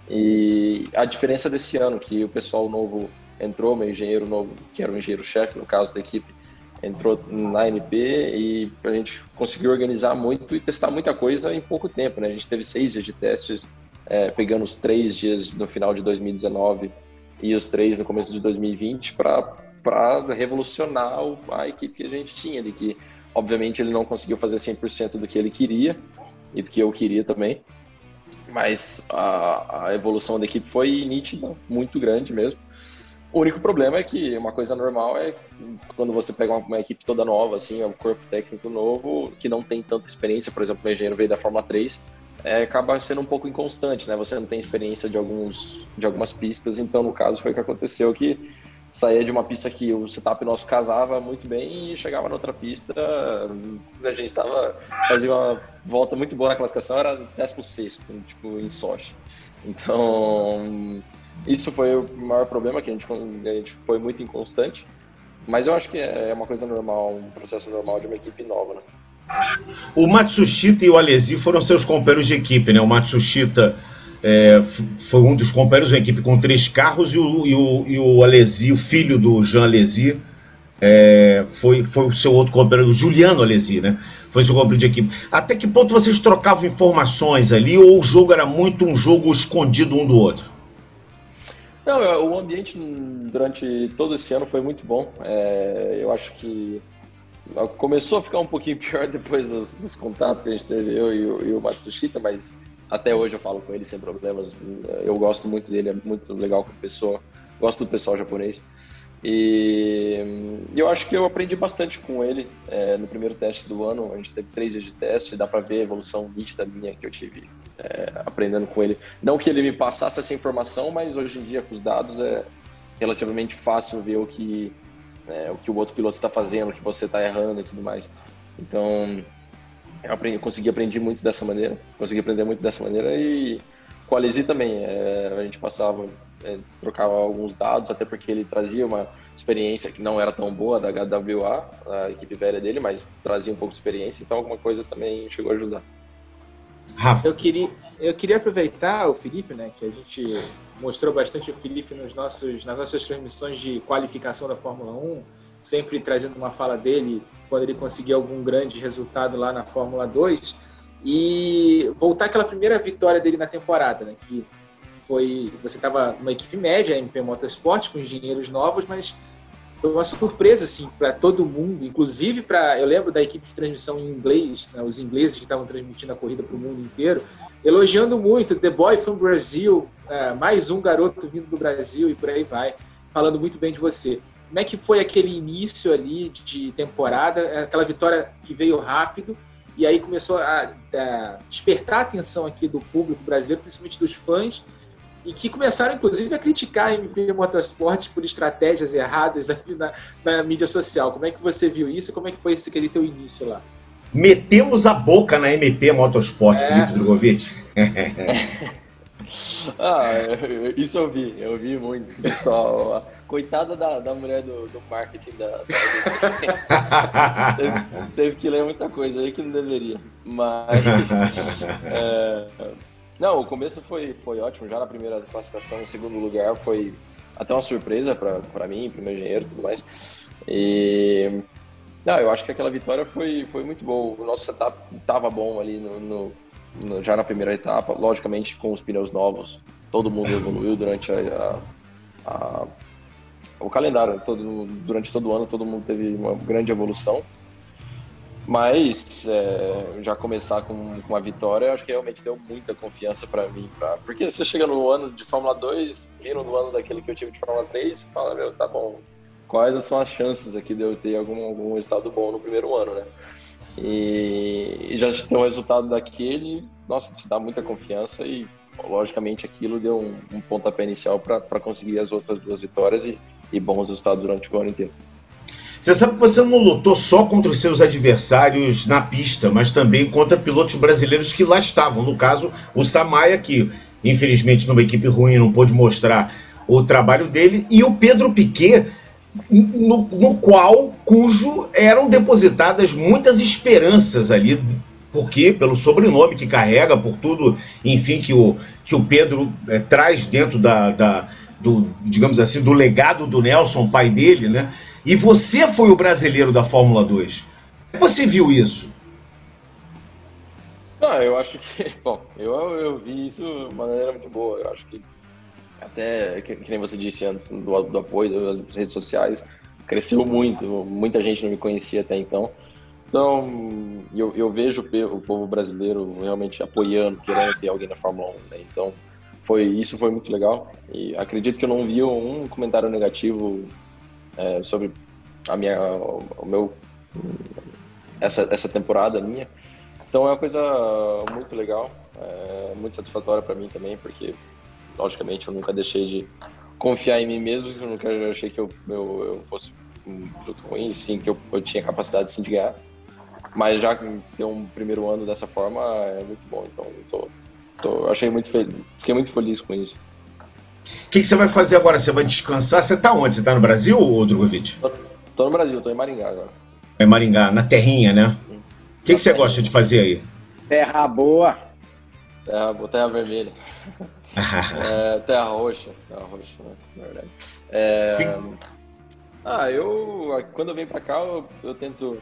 E a diferença desse ano, que o pessoal novo entrou, meu engenheiro novo, que era o engenheiro-chefe, no caso da equipe, entrou na MP e a gente conseguiu organizar muito e testar muita coisa em pouco tempo, né? A gente teve seis dias de testes, é, pegando os três dias no final de 2019 e os três no começo de 2020 para revolucionar a equipe que a gente tinha, de que obviamente ele não conseguiu fazer 100% do que ele queria e do que eu queria também, mas a, a evolução da equipe foi nítida, muito grande mesmo. O único problema é que uma coisa normal é quando você pega uma, uma, equipe toda nova, assim, um corpo técnico novo, que não tem tanta experiência, por exemplo, o engenheiro veio da Fórmula 3, é, acaba sendo um pouco inconstante, né? Você não tem experiência de, alguns, de algumas pistas, então no caso foi o que aconteceu, que saía de uma pista que o setup nosso casava muito bem e chegava na outra pista, a gente estava fazia uma volta muito boa na classificação, era 16 tipo, em Sochi. Então, isso foi o maior problema, que a gente, a gente foi muito inconstante, mas eu acho que é uma coisa normal, um processo normal de uma equipe nova, né? O Matsushita e o Alesi foram seus companheiros de equipe, né? O Matsushita é, foi um dos companheiros, uma equipe com três carros, e o, e o, e o Alesi, o filho do Jean Alesi, é, foi, foi o seu outro companheiro, o Juliano Alesi, né? Foi seu companheiro de equipe. Até que ponto vocês trocavam informações ali, ou o jogo era muito um jogo escondido um do outro? Não, o ambiente durante todo esse ano foi muito bom. É, eu acho que começou a ficar um pouquinho pior depois dos, dos contatos que a gente teve, eu e o, e o Matsushita, mas até hoje eu falo com ele sem problemas. Eu gosto muito dele, é muito legal como pessoa. Gosto do pessoal japonês. E eu acho que eu aprendi bastante com ele é, no primeiro teste do ano. A gente teve três dias de teste, dá para ver a evolução nítida minha que eu tive é, aprendendo com ele. Não que ele me passasse essa informação, mas hoje em dia com os dados é relativamente fácil ver o que é, o que o outro piloto está fazendo, o que você está errando e tudo mais. Então eu, aprendi, eu consegui aprender muito dessa maneira, consegui aprender muito dessa maneira e com a Alesi também, é, a gente passava, é, trocava alguns dados, até porque ele trazia uma experiência que não era tão boa da HWA, a equipe velha dele, mas trazia um pouco de experiência, então alguma coisa também chegou a ajudar. Rafa. Eu queria, eu queria aproveitar o Felipe, né, que a gente mostrou bastante o Felipe nos nossos, nas nossas transmissões de qualificação da Fórmula 1, sempre trazendo uma fala dele quando ele conseguia algum grande resultado lá na Fórmula 2 e voltar aquela primeira vitória dele na temporada, né? Que foi você estava numa equipe média, MP Motorsport, com engenheiros novos, mas foi uma surpresa assim para todo mundo, inclusive para eu lembro da equipe de transmissão em inglês, né, os ingleses que estavam transmitindo a corrida para o mundo inteiro, elogiando muito The Boy from Brazil, é, mais um garoto vindo do Brasil e por aí vai, falando muito bem de você. Como é que foi aquele início ali de temporada, aquela vitória que veio rápido e aí começou a, a despertar a atenção aqui do público brasileiro, principalmente dos fãs, e que começaram, inclusive, a criticar a MP Motorsports por estratégias erradas aqui na, na, mídia social. Como é que você viu isso? Como é que foi esse aquele teu início lá? Metemos a boca na MP Motorsport, é. Felipe Drogovic. ah, isso eu vi, eu vi muito. Pessoal, coitada da, da mulher do, do marketing da. da... teve, teve, que ler muita coisa aí que não deveria. Mas. É, não, o começo foi, foi ótimo. Já na primeira classificação, em segundo lugar, foi até uma surpresa para mim, para o meu engenheiro e tudo mais. E. Não, eu acho que aquela vitória foi, foi muito boa. O nosso setup estava bom ali no, no, no, já na primeira etapa. Logicamente, com os pneus novos, todo mundo evoluiu durante a, a, a o calendário. Todo, durante todo o ano, todo mundo teve uma grande evolução. Mas é, já começar com, com uma vitória, acho que realmente deu muita confiança para mim. Pra, porque você chega no ano de Fórmula 2, vindo no ano daquele que eu tive de Fórmula 3, fala, meu, tá bom, quais são as chances aqui de eu ter algum, algum resultado bom no primeiro ano, né? E, e já ter um resultado daquele, nossa, te dá muita confiança e, logicamente, aquilo deu um, um pontapé inicial para conseguir as outras duas vitórias e, e bons resultados durante o ano inteiro. Você sabe que você não lutou só contra os seus adversários na pista, mas também contra pilotos brasileiros que lá estavam. No caso, o Samaia, que infelizmente numa equipe ruim não pôde mostrar o trabalho dele, e o Pedro Piquet, no, no qual, cujo eram depositadas muitas esperanças ali, porque pelo sobrenome que carrega, por tudo, enfim, que o, que o Pedro é, traz dentro da, da do, digamos assim, do legado do Nelson, pai dele, né? E você foi o brasileiro da Fórmula 2. Como você viu isso? Não, eu acho que, bom, eu, eu vi isso de uma maneira muito boa. Eu acho que até, que, que nem você disse antes, do, do apoio das redes sociais, cresceu muito. Muita gente não me conhecia até então. Então, eu, eu vejo o povo brasileiro realmente apoiando, querendo ter alguém na Fórmula 1. Né? Então, foi, isso foi muito legal. E acredito que eu não vi um comentário negativo é, sobre a minha, o meu, essa, essa temporada minha. Então é uma coisa muito legal. é, muito satisfatória para mim também, porque logicamente eu nunca deixei de confiar em mim mesmo, eu nunca achei que eu, eu, eu fosse um piloto ruim, sim, que eu, eu tinha capacidade sim, de ganhar. Mas já ter um primeiro ano dessa forma é muito bom, então tô, tô, achei muito feliz, fiquei muito feliz com isso. O que, que, você vai fazer agora? Você vai descansar? Você tá onde? Você tá no Brasil, ou Drogovic? Tô, tô no Brasil, tô em Maringá agora. É Maringá, na terrinha, né? O que, que você gosta de fazer aí? Terra boa. Terra, terra vermelha. é, terra roxa. Terra roxa, né? Na verdade. É, ah, eu. Quando eu venho pra cá, eu, eu, tento.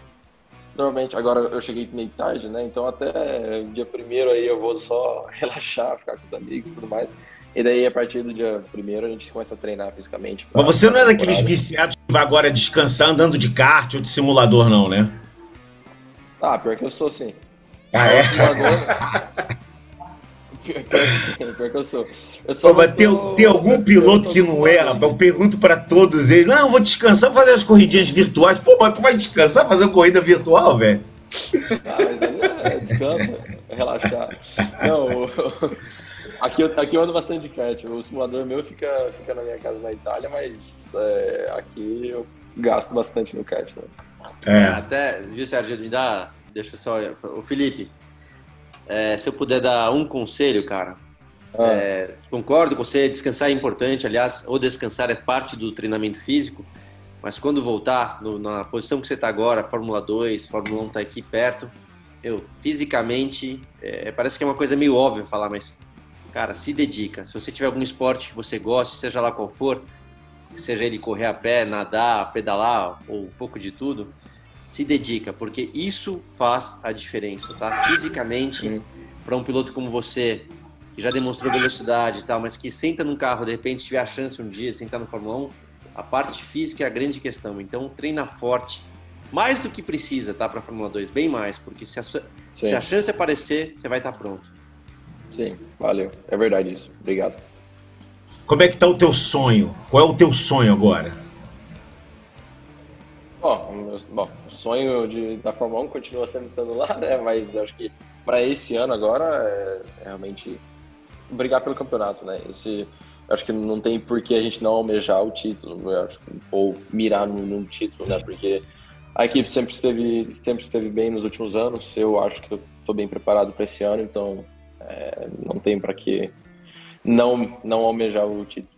Normalmente, agora eu cheguei meio tarde, né? Então até dia primeiro aí eu vou só relaxar, ficar com os amigos e tudo mais. E daí, a partir do dia primeiro, a gente começa a treinar fisicamente. Mas você não é daqueles viciados que vai agora descansar andando de kart ou de simulador, não, né? Ah, pior que eu sou, sim. Ah, é? Pior que eu sou. Eu só Pô, tem, tem algum piloto que não é? Eu pergunto para todos eles: não, eu vou descansar, fazer as corridinhas virtuais. Pô, mas tu vai descansar, fazer uma corrida virtual, velho? Ah, mas aí é descansa, relaxar. Não, aqui, eu, aqui eu ando bastante de kart. O simulador meu fica, fica na minha casa na Itália, mas é, aqui eu gasto bastante no kart. Né? É. Até, viu, Sérgio, me dá. Deixa eu só. O Felipe, é, se eu puder dar um conselho, cara. Ah. É, concordo com você, descansar é importante, aliás, ou descansar é parte do treinamento físico, mas quando voltar no, na posição que você está agora, Fórmula 2, Fórmula 1 está aqui perto, eu, fisicamente, é, parece que é uma coisa meio óbvia falar, mas, cara, se dedica. Se você tiver algum esporte que você goste, seja lá qual for, seja ele correr a pé, nadar, pedalar ou um pouco de tudo, se dedica, porque isso faz a diferença, tá? Fisicamente, para um piloto como você, que já demonstrou velocidade e tal, mas que senta num carro, de repente tiver a chance um dia de sentar no Fórmula 1, a parte física é a grande questão. Então, treina forte, mais do que precisa, tá? Para Fórmula 2, bem mais, porque se a, se a chance aparecer, você vai estar tá pronto. Sim, valeu. É verdade isso. Obrigado. Como é que tá o teu sonho? Qual é o teu sonho agora? Bom, bom sonho de, da Fórmula 1 continua sendo estando lá, né? Mas acho que para esse ano agora é, é realmente brigar pelo campeonato, né? Esse, acho que não tem por que a gente não almejar o título, acho, ou mirar num, num, título, né? Porque a equipe sempre esteve, sempre esteve bem nos últimos anos. Eu acho que estou bem preparado para esse ano, então é, não tem para que não não almejar o título.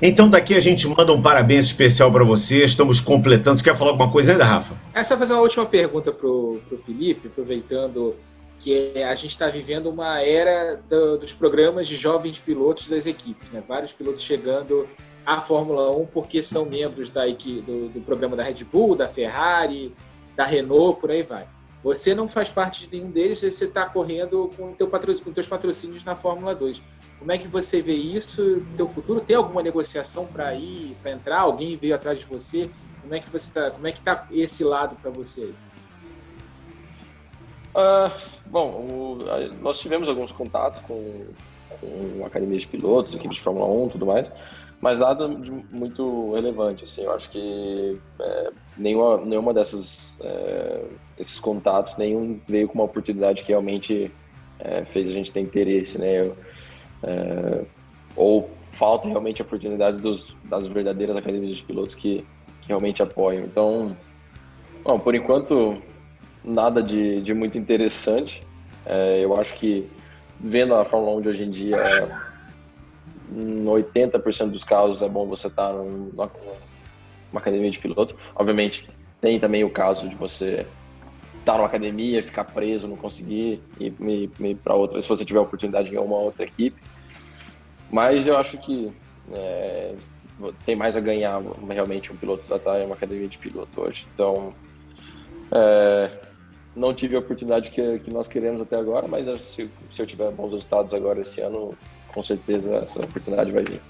Então daqui a gente manda um parabéns especial para você. Estamos completando. Você quer falar alguma coisa ainda, Rafa? É só fazer uma última pergunta pro, pro Felipe, aproveitando que a gente está vivendo uma era do, dos programas de jovens pilotos das equipes, né? Vários pilotos chegando à Fórmula 1 porque são membros da equipe, do, do programa da Red Bull, da Ferrari, da Renault, por aí vai. Você não faz parte de nenhum deles, você está correndo com, teu patrocínio, com teus patrocínios na Fórmula 2. Como é que você vê isso teu futuro? Tem alguma negociação para ir, para entrar? Alguém veio atrás de você? Como é que você tá? Como é que tá esse lado para você? Uh, bom, o, nós tivemos alguns contatos com, com academia de pilotos, equipe de Fórmula 1, tudo mais, mas nada de muito relevante. Assim, eu acho que é, nenhuma, nenhuma dessas é, esses contatos, nenhum veio com uma oportunidade que realmente é, fez a gente ter interesse, né? Eu, é, ou falta realmente oportunidades dos, das verdadeiras academias de pilotos que, que realmente apoiam. Então, bom, por enquanto, nada de, de muito interessante. É, eu acho que, vendo a Fórmula 1 de hoje em dia, em 80% dos casos é bom você estar numa, numa academia de pilotos. Obviamente, tem também o caso de você estar numa academia, ficar preso, não conseguir ir, ir, ir para outra, se você tiver a oportunidade de ganhar uma outra equipe. Mas eu acho que é, tem mais a ganhar realmente um piloto da TAI, uma academia de piloto hoje. Então, é, não tive a oportunidade que, que nós queremos até agora, mas se, se eu tiver bons resultados agora esse ano, com certeza essa oportunidade vai vir.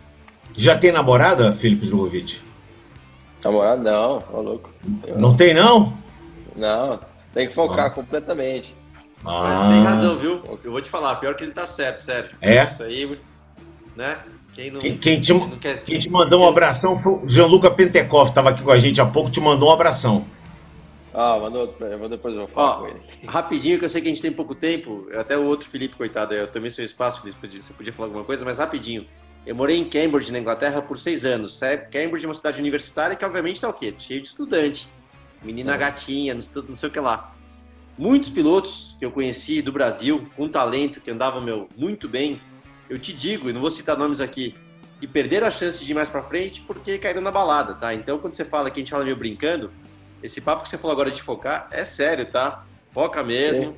Já tem namorada, Felipe Drogovic? Namorada? Não, tá louco. Eu não, tem, não? Não, tem que focar ah. completamente. Ah. Tem razão, viu? Eu vou te falar, pior que ele tá certo, sério. É? Isso aí, né? Quem, não, quem, quem, te, quem, quer... quem te mandou um abração foi o Gianluca Pentecoff, estava aqui com a gente há pouco, te mandou um abração. Ah, mandou, depois eu vou falar Ó, com ele. Rapidinho, que eu sei que a gente tem pouco tempo. Até o outro Felipe, coitado, eu tomei seu espaço, Felipe, você podia falar alguma coisa, mas rapidinho. Eu morei em Cambridge, na Inglaterra, por seis anos. É, Cambridge é uma cidade universitária que, obviamente, tá o quê? Cheio de estudante. Menina É. gatinha, não sei, o que lá. Muitos pilotos que eu conheci do Brasil, com talento, que andavam, meu, muito bem, eu te digo, e não vou citar nomes aqui, que perderam a chance de ir mais pra frente porque caíram na balada, tá? Então, quando você fala que a gente fala meio brincando, esse papo que você falou agora de focar é sério, tá? Foca mesmo.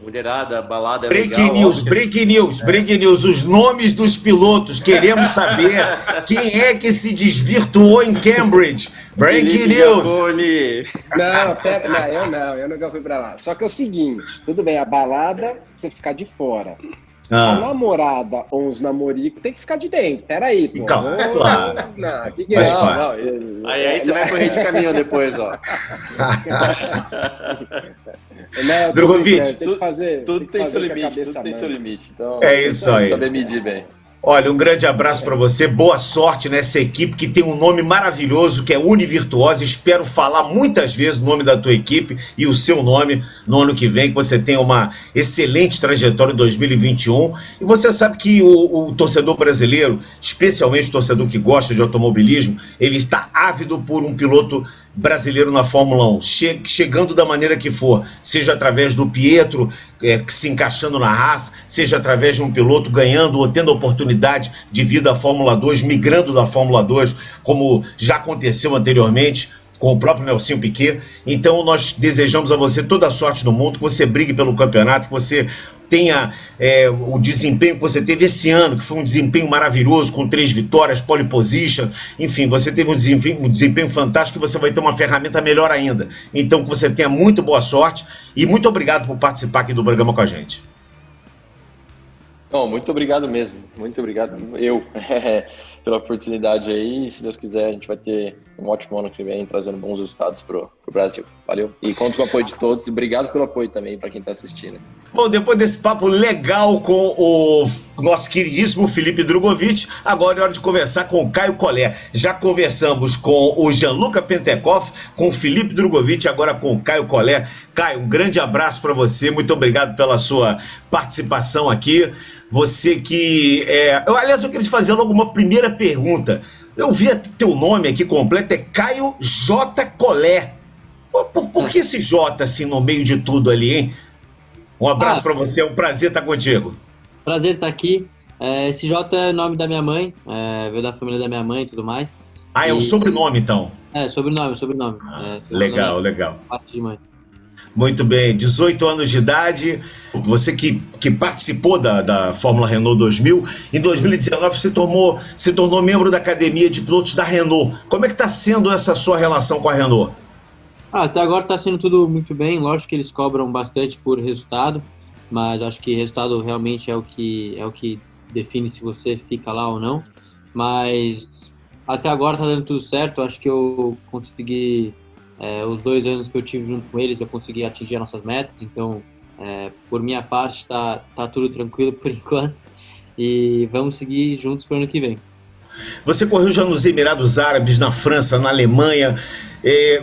Mulherada, balada é Breaking legal. news, óbvio. breaking news, breaking news. Os nomes dos pilotos. Queremos saber quem é que se desvirtuou em Cambridge. Breaking Felipe news. Giafone. Não, pera, não, eu não, eu nunca fui pra lá. Só que é o seguinte, tudo bem, a balada, você ficar de fora. A Ah, namorada ou os namoricos tem que ficar de dentro. Peraí, pô. Claro, Ô, claro. Não, que que é? Não, eu- Aí, aí você vai correr de caminhão depois, ó. Não, Drogovic, fazer, Tudo tem que tem fazer seu limite, tudo tem seu limite. Então, É isso aí. Saber medir bem. Olha, um grande abraço para você, boa sorte nessa equipe que tem um nome maravilhoso, que é Univirtuosa. Espero falar muitas vezes o nome da tua equipe e o seu nome no ano que vem, que você tenha uma excelente trajetória em 2021. E você sabe que o, o torcedor brasileiro, especialmente o torcedor que gosta de automobilismo, ele está ávido por um piloto brasileiro na Fórmula 1, che- chegando da maneira que for, seja através do Pietro é, se encaixando na Haas, seja através de um piloto ganhando ou tendo a oportunidade de vir da Fórmula 2, migrando da Fórmula 2, como já aconteceu anteriormente com o próprio Nelson Piquet. Então nós desejamos a você toda a sorte do mundo, que você brigue pelo campeonato, que você tenha é, o desempenho que você teve esse ano, que foi um desempenho maravilhoso, com três vitórias, pole position, enfim, você teve um desempenho, um desempenho fantástico e você vai ter uma ferramenta melhor ainda. Então que você tenha muito boa sorte e muito obrigado por participar aqui do programa com a gente. Não, muito obrigado mesmo. Muito obrigado eu pela oportunidade aí. Se Deus quiser, a gente vai ter um ótimo ano que vem, trazendo bons resultados pro, pro Brasil. Valeu. E conto com o apoio de todos. E obrigado pelo apoio também para quem está assistindo. Bom, depois desse papo legal com o nosso queridíssimo Felipe Drogovic, agora é hora de conversar com o Caio Collet. Já conversamos com o Gianluca Pentecoff, com o Felipe Drogovic, agora com o Caio Collet. Caio, um grande abraço para você, muito obrigado pela sua participação aqui. Você que. É... Eu, aliás, eu queria te fazer logo uma primeira pergunta. Eu vi teu nome aqui completo, é Caio J. Collet. Por, por, que esse J assim no meio de tudo ali, hein? Um abraço Ah. pra você, é um prazer estar contigo. Prazer estar aqui. É, esse J é nome da minha mãe, é, veio da família da minha mãe e tudo mais. Ah, é um E- sobrenome então. É, sobrenome, sobrenome. Ah, É, sobrenome legal, legal. Parte de mãe. Muito bem, 18 anos de idade, você que, que participou da, da Fórmula Renault 2000, em 2019 você tornou, se tornou membro da Academia de Pilotos da Renault. Como é que está sendo essa sua relação com a Renault? Ah, até agora tá sendo tudo muito bem. Lógico que eles cobram bastante por resultado, mas acho que resultado realmente é o que é o que define se você fica lá ou não. Mas até agora tá dando tudo certo. Acho que eu consegui é, os dois anos que eu tive junto com eles, eu consegui atingir as nossas metas. Então, é, por minha parte, tá tá tudo tranquilo por enquanto. E vamos seguir juntos pro ano que vem. Você correu já nos Emirados Árabes, na França, na Alemanha. É,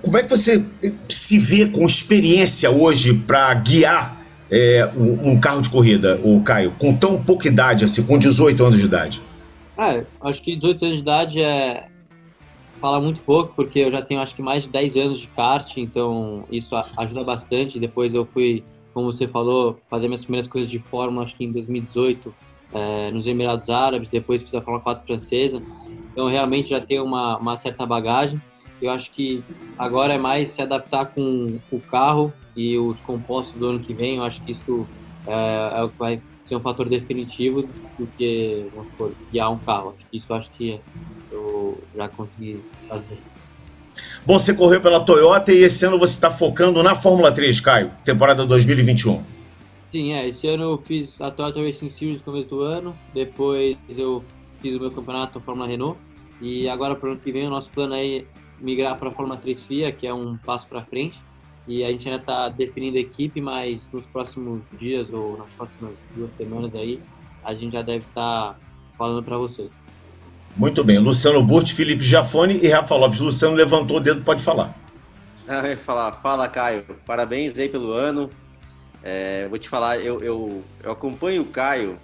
como é que você se vê com experiência hoje para guiar é, um, um carro de corrida, o Caio, com tão pouca idade, assim, com 18 anos de idade? É, acho que 18 anos de idade é fala muito pouco, porque eu já tenho acho que mais de 10 anos de kart, então isso ajuda bastante. Depois eu fui, como você falou, fazer minhas primeiras coisas de Fórmula, acho que em 2018, é, nos Emirados Árabes, depois fiz a Fórmula 4 francesa, então realmente já tenho uma, uma certa bagagem. Eu acho que agora é mais se adaptar com o carro e os compostos do ano que vem, eu acho que isso é, é o que vai ser um fator definitivo do que, vamos supor, guiar um carro. Isso acho que eu já consegui fazer. Bom, você correu pela Toyota e esse ano você está focando na Fórmula 3, Caio, temporada 2021. Sim, é, esse ano eu fiz a Toyota Racing Series no começo do ano, depois eu fiz o meu campeonato Fórmula Renault, e agora para o ano que vem o nosso plano é migrar para a Fórmula 3 FIA, que é um passo para frente, e a gente ainda está definindo a equipe, mas nos próximos dias ou nas próximas duas semanas aí, a gente já deve estar falando para vocês. Muito bem, Luciano Burti, Felipe Jafone e Rafa Lopes. Luciano levantou o dedo, pode falar. Ah, falar, fala Caio, parabéns aí pelo ano. É, vou te falar, eu, eu, eu acompanho o Caio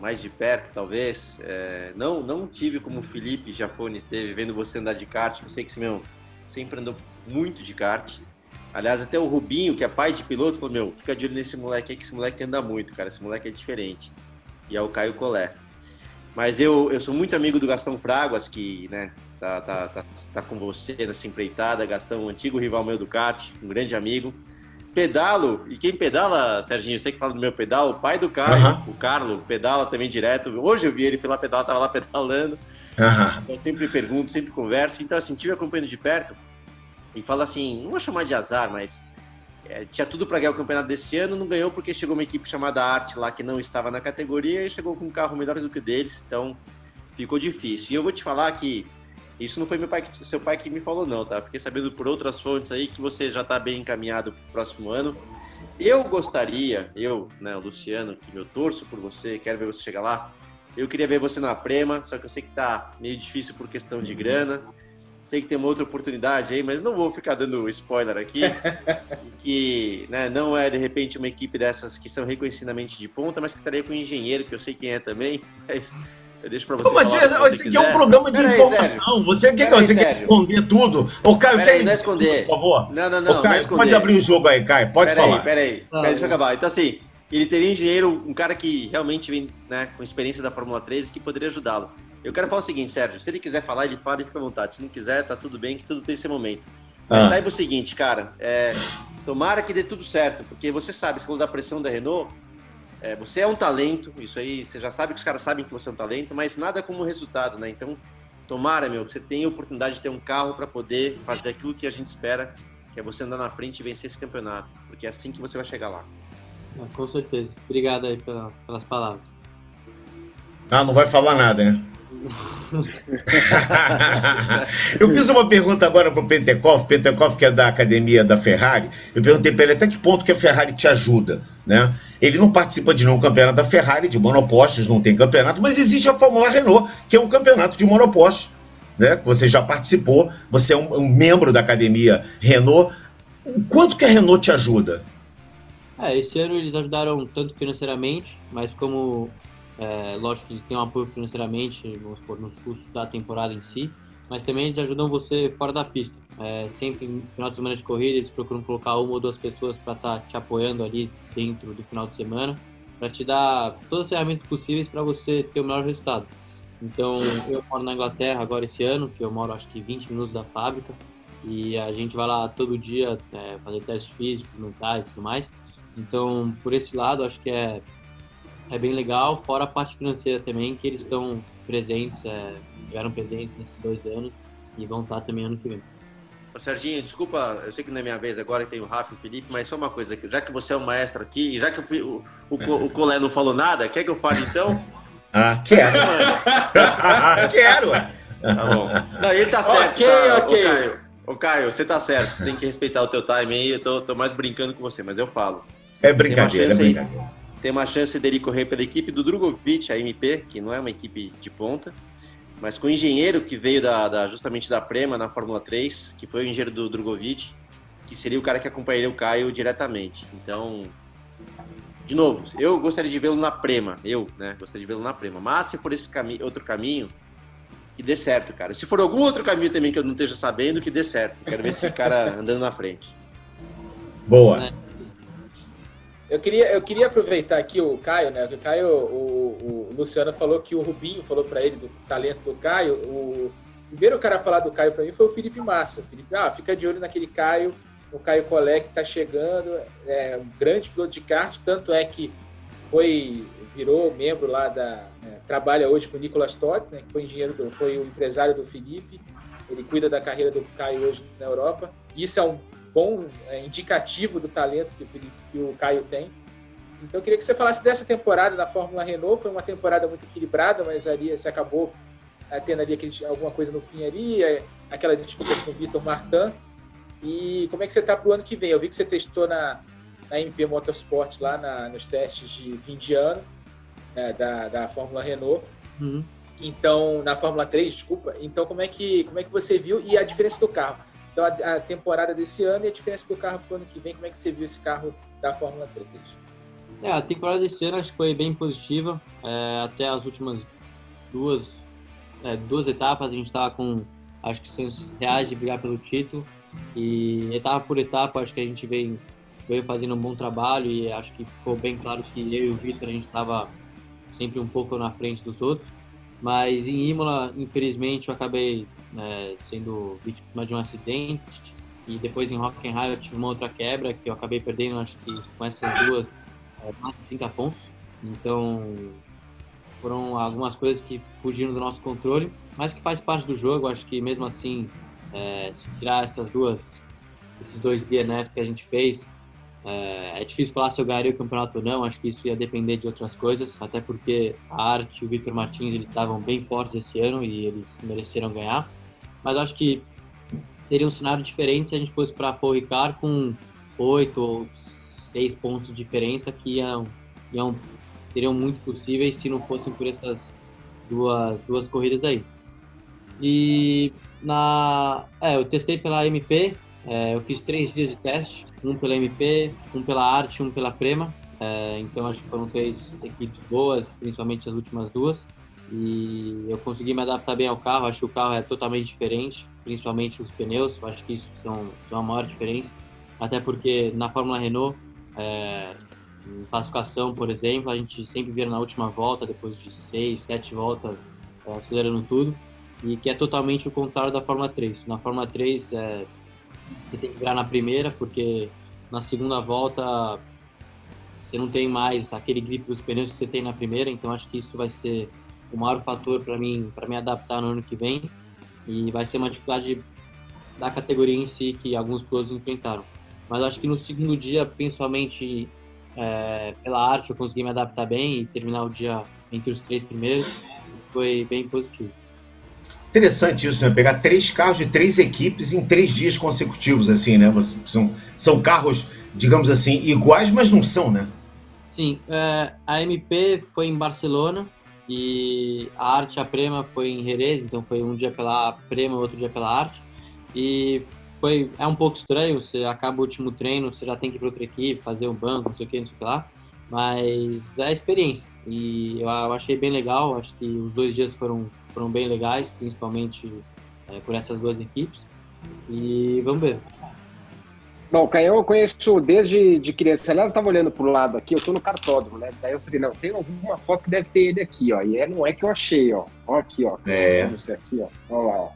mais de perto, talvez. É, não, não tive como o Felipe Jafone esteve vendo você andar de kart. Eu sei que você meu, sempre andou muito de kart. Aliás, até o Rubinho, que é pai de piloto, falou: Meu, fica de olho nesse moleque aí, que esse moleque anda muito, cara. Esse moleque é diferente. E é o Caio Collet. Mas eu, eu sou muito amigo do Gastão Fraguas, que né, tá, tá, tá, tá com você nessa empreitada. Gastão, um antigo rival meu do kart, um grande amigo pedalo, e quem pedala, Serginho, você que fala do meu pedal, o pai do Carlos, uhum. o Carlos, pedala também direto. Hoje eu vi ele pela pedal, tava lá pedalando. Uhum. Então sempre pergunto, sempre converso. Então, assim, tive acompanhando de perto e fala assim: não vou chamar de azar, mas é, tinha tudo para ganhar o campeonato desse ano, não ganhou porque chegou uma equipe chamada Arte lá que não estava na categoria e chegou com um carro melhor do que o deles, então ficou difícil. E eu vou te falar que isso não foi meu pai, seu pai que me falou, não, tá? Fiquei sabendo por outras fontes aí que você já está bem encaminhado para o próximo ano. Eu gostaria, eu, né, Luciano, que eu torço por você, quero ver você chegar lá. Eu queria ver você na Prema, só que eu sei que tá meio difícil por questão de grana. Sei que tem uma outra oportunidade aí, mas não vou ficar dando spoiler aqui. que né, não é de repente uma equipe dessas que são reconhecidamente de ponta, mas que estaria com um engenheiro, que eu sei quem é também. Mas eu deixo pra você. mas falar, esse aqui é um programa de informação. você quer, você quer esconder tudo? Ô, Caio, quer não esconder. por favor? Não, não, não. Ô, Caio, não pode abrir o jogo aí, Caio. Pode pera falar. Aí, pera aí, pera aí. Deixa eu acabar. Então, assim, ele teria engenheiro, um cara que realmente vem né, com experiência da Fórmula 3 e que poderia ajudá-lo. Eu quero falar o seguinte, Sérgio. Se ele quiser falar, ele fala e fica à vontade. Se não quiser, tá tudo bem, que tudo tem esse momento. Mas ah. saiba o seguinte, cara. É, tomara que dê tudo certo, porque você sabe, você falou da pressão da Renault é, você é um talento, isso aí, você já sabe que os caras sabem que você é um talento, mas nada como resultado, né? Então, tomara, meu, que você tenha a oportunidade de ter um carro para poder fazer aquilo que a gente espera, que é você andar na frente e vencer esse campeonato, porque é assim que você vai chegar lá. Ah, com certeza. Obrigado aí pela, pelas palavras. Ah, não vai falar nada, né? Eu fiz uma pergunta agora para o Pentecoff, Pentecoff que é da academia da Ferrari. Eu perguntei para ele até que ponto que a Ferrari te ajuda, né? Ele não participa de nenhum campeonato da Ferrari, de monopostos, não tem campeonato, mas existe a Fórmula Renault, que é um campeonato de monopostos, né? Você já participou, você é um, um membro da academia Renault. Quanto que a Renault te ajuda? É, esse ano eles ajudaram tanto financeiramente, mas como é, lógico que eles têm um apoio financeiramente, vamos supor, nos custos da temporada em si, mas também eles ajudam você fora da pista. É, sempre no final de semana de corrida, eles procuram colocar uma ou duas pessoas para estar tá te apoiando ali dentro do final de semana, para te dar todas as ferramentas possíveis para você ter o melhor resultado. Então, eu moro na Inglaterra agora esse ano, que eu moro acho que 20 minutos da fábrica, e a gente vai lá todo dia é, fazer testes físicos, mentais e tudo mais. Então, por esse lado, acho que é é bem legal, fora a parte financeira também, que eles estão presentes, é, tiveram presentes nesses dois anos e vão estar também ano que vem. Ô, Serginho, desculpa, eu sei que não é minha vez agora que tem o Rafa e o Felipe, mas só uma coisa, já que você é o maestro aqui, e já que fui, o, o, o Colé não falou nada, quer que eu fale então? Ah, quero. quero. Tá bom. Não, ele tá certo. Ok, tá? ok. Ô, Caio, ô, Caio, você tá certo, você tem que respeitar o teu time aí, eu tô, tô mais brincando com você, mas eu falo. É brincadeira, é brincadeira. Aí, tem uma chance dele correr pela equipe do Drogovic, a MP, que não é uma equipe de ponta, mas com o engenheiro que veio da, da, justamente da Prema na Fórmula 3, que foi o engenheiro do Drogovic, que seria o cara que acompanharia o Caio diretamente. Então, de novo, eu gostaria de vê-lo na Prema, eu, né, gostaria de vê-lo na Prema. Mas se for esse cami outro caminho, que dê certo, cara. Se for algum outro caminho também que eu não esteja sabendo, que dê certo. Quero ver esse cara andando na frente. Boa. É. Eu queria, eu queria aproveitar aqui o Caio, né? O Caio, o, o Luciano falou que o Rubinho falou para ele do talento do Caio. O primeiro cara a falar do Caio para mim foi o Felipe Massa. Felipe, ah, fica de olho naquele Caio, o Caio Collet que está chegando, é um grande piloto de kart, tanto é que foi virou membro lá da né, trabalha hoje com o Nicolas Todd, né, que foi engenheiro do, foi o empresário do Felipe. Ele cuida da carreira do Caio hoje na Europa. Isso é um bom é, indicativo do talento que o, Felipe, que o Caio tem. Então eu queria que você falasse dessa temporada da Fórmula Renault. Foi uma temporada muito equilibrada, mas ali você acabou é, tendo ali aquele, alguma coisa no fim ali, é, aquela disputa com o Vitor Martin. E como é que você está para o ano que vem? Eu vi que você testou na, na MP Motorsport lá na, nos testes de fim de ano né, da, da Fórmula Renault. Uhum. Então, na Fórmula 3, desculpa. Então, como é que como é que você viu e a diferença do carro? Então, a, a temporada desse ano e a diferença do carro para o ano que vem, como é que você viu esse carro da Fórmula 3? É, a temporada desse ano acho que foi bem positiva. É, até as últimas duas, é, duas etapas a gente estava com, acho que, chances reais de brigar pelo título. E etapa por etapa, acho que a gente veio, veio fazendo um bom trabalho e acho que ficou bem claro que eu e o Vitor a gente estava sempre um pouco na frente dos outros. Mas em Imola, infelizmente, eu acabei né, sendo vítima de um acidente e depois em Hockenheim eu tive uma outra quebra que eu acabei perdendo, acho que com essas duas, é, mais de 30 pontos. Então foram algumas coisas que fugiram do nosso controle, mas que faz parte do jogo. Acho que mesmo assim, é, tirar essas duas, esses dois DNF que a gente fez, é, é, difícil falar se eu ganharia o campeonato ou não, acho que isso ia depender de outras coisas, até porque a Arte e o Victor Martins eles estavam bem fortes esse ano e eles mereceram ganhar. Mas acho que seria um cenário diferente se a gente fosse para Paul Ricard com oito ou seis pontos de diferença que iam, iam, seriam muito possíveis se não fossem por essas duas, duas corridas aí. E na, é, eu testei pela MP, é, eu fiz três dias de teste um pela MP, um pela Arte, um pela Prema. É, então acho que foram três equipes boas, principalmente as últimas duas. E eu consegui me adaptar bem ao carro. Acho que o carro é totalmente diferente, principalmente os pneus. Acho que isso são, são a maior diferença. Até porque na Fórmula Renault, é, em classificação, por exemplo, a gente sempre vira na última volta, depois de seis, sete voltas, é, acelerando tudo. E que é totalmente o contrário da Fórmula 3. Na Fórmula 3, é, você tem que virar na primeira, porque na segunda volta você não tem mais aquele grip dos pneus que você tem na primeira, então acho que isso vai ser o maior fator para mim para me adaptar no ano que vem e vai ser uma dificuldade da categoria em si que alguns pilotos enfrentaram. Mas acho que no segundo dia, principalmente é, pela arte, eu consegui me adaptar bem e terminar o dia entre os três primeiros. Foi bem positivo. Interessante isso, né? Pegar três carros de três equipes em três dias consecutivos, assim, né? São, são carros, digamos assim, iguais, mas não são, né? Sim, é, a MP foi em Barcelona e a Arte, a Prema foi em Jerez, então foi um dia pela Prema, outro dia pela Arte. E foi, é um pouco estranho, você acaba o último treino, você já tem que ir para outra equipe, fazer um banco, não sei o que, não sei o que lá. Mas é a experiência. E eu achei bem legal, acho que os dois dias foram, foram bem legais, principalmente é, por essas duas equipes. E vamos ver. Bom, o Canhão eu conheço desde de criança. Aliás, eu estava olhando para o lado aqui, eu estou no cartódromo, né? Daí eu falei, não, tem alguma foto que deve ter ele aqui, ó. E é, não é que eu achei, ó. Ó aqui, ó. É. Você aqui, ó. Olha lá, ó.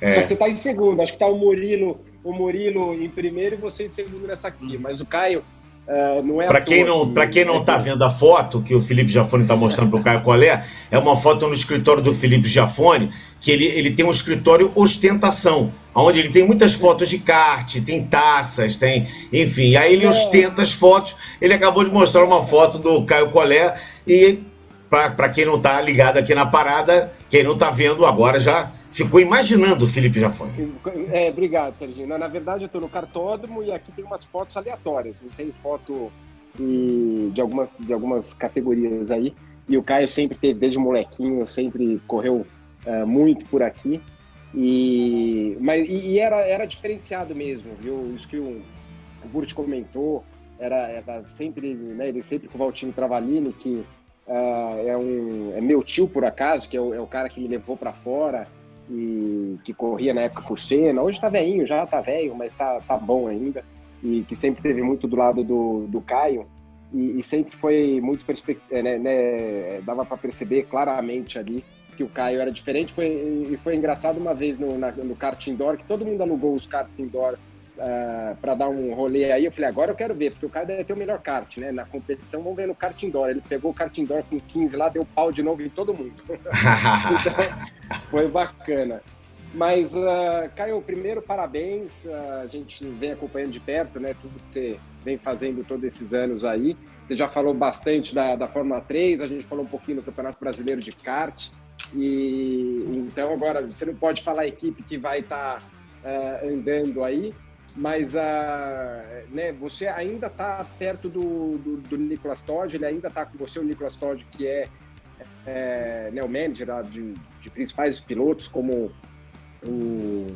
É. Só que você está em segundo. Acho que está o Murilo, o Murilo em primeiro e você em segundo nessa aqui. Mas o Caio, Uh, não é para quem não para quem não está vendo a foto que o Felipe Jafone está mostrando para o Caio Colé é uma foto no escritório do Felipe Jafone que ele, ele tem um escritório ostentação onde ele tem muitas fotos de kart tem taças tem enfim aí ele é. ostenta as fotos ele acabou de mostrar uma foto do Caio Colé e para quem não está ligado aqui na parada quem não está vendo agora já ficou imaginando o Felipe Jafone. É, obrigado, Serginho. Na, verdade, eu estou no cartódromo e aqui tem umas fotos aleatórias. Não tem foto de, algumas, de algumas categorias aí. E o Caio sempre teve, desde molequinho, sempre correu uh, muito por aqui. E, mas, e, era, era diferenciado mesmo, viu? Isso que o, o Burt comentou, era, era sempre, né, ele sempre com o Valtinho Travalini, que uh, é, um, é meu tio por acaso, que é o, é o cara que me levou para fora e que corria na época por cena. Hoje tá velhinho, já tá velho, mas tá, tá bom ainda. E que sempre teve muito do lado do, do Caio. E, e sempre foi muito perspectiva, né, né, dava para perceber claramente ali que o Caio era diferente. Foi, e foi engraçado uma vez no, na, no kart indoor, que todo mundo alugou os karts indoor uh, ah, para dar um rolê aí. Eu falei, agora eu quero ver, porque o Caio deve ter o melhor kart, né? Na competição, vamos ver no kart indoor. Ele pegou o kart indoor com 15 lá, deu pau de novo em todo mundo. então, foi bacana. Mas, uh, Caio, primeiro, parabéns. Uh, a gente vem acompanhando de perto, né? Tudo que você vem fazendo todos esses anos aí. Você já falou bastante da, da Fórmula 3, a gente falou um pouquinho do Campeonato Brasileiro de kart. E então agora você não pode falar a equipe que vai estar tá, uh, andando aí, mas uh, né, você ainda está perto do, do, do, Nicolas Todd, ele ainda está com você, o Nicolas Todd, que é, é né, o manager de, de, principais pilotos, como o,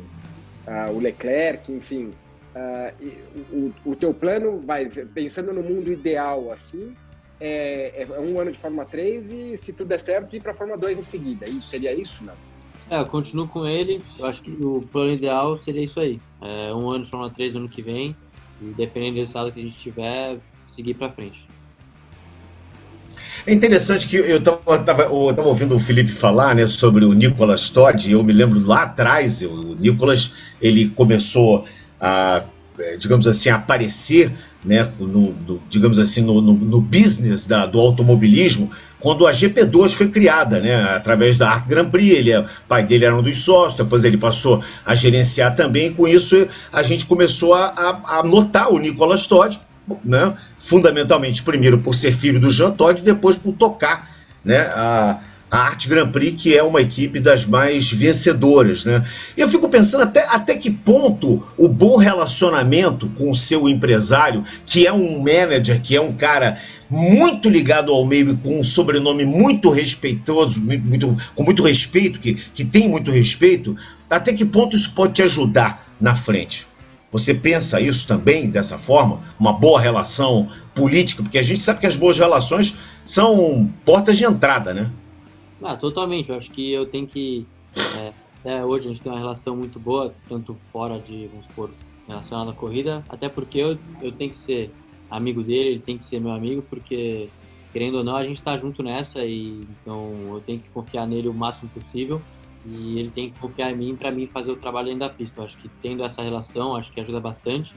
o Leclerc, enfim. Uh, o, o teu plano vai, pensando no mundo ideal assim, é, é, um ano de Fórmula 3 e se tudo der certo, ir para a Fórmula 2 em seguida. Isso seria isso, não? É, eu continuo com ele. Eu acho que o plano ideal seria isso aí. É, um ano Fórmula 3 ano que vem. E dependendo do resultado que a gente tiver, seguir para frente. É interessante que eu estava ouvindo o Felipe falar né, sobre o Nicolas Todd. Eu me lembro lá atrás, o Nicolas ele começou a, é, digamos assim, a aparecer né, no, no, digamos assim, no, no, no business da, do automobilismo, quando a GP2 foi criada, né, através da Art Grand Prix, ele, o pai dele era um dos sócios, depois ele passou a gerenciar também, e com isso a gente começou a, a, a notar o Nicolas Todd, né, fundamentalmente primeiro por ser filho do Jean Todt, depois por tocar né, a, a Arte Grand Prix, que é uma equipe das mais vencedoras. Né? Eu fico pensando até, até que ponto o bom relacionamento com o seu empresário, que é um manager, que é um cara muito ligado ao meio e com um sobrenome muito respeitoso, muito, com muito respeito, que, que tem muito respeito, até que ponto isso pode te ajudar na frente? Você pensa isso também dessa forma? Uma boa relação política? Porque a gente sabe que as boas relações são portas de entrada, né? Ah, totalmente. Eu acho que eu tenho que. É, até hoje a gente tem uma relação muito boa, tanto fora de, vamos supor, relacionada à corrida, até porque eu, eu tenho que ser amigo dele, ele tem que ser meu amigo, porque, querendo ou não, a gente está junto nessa e então eu tenho que confiar nele o máximo possível e ele tem que confiar em mim para mim fazer o trabalho dentro da pista. Eu acho que tendo essa relação, acho que ajuda bastante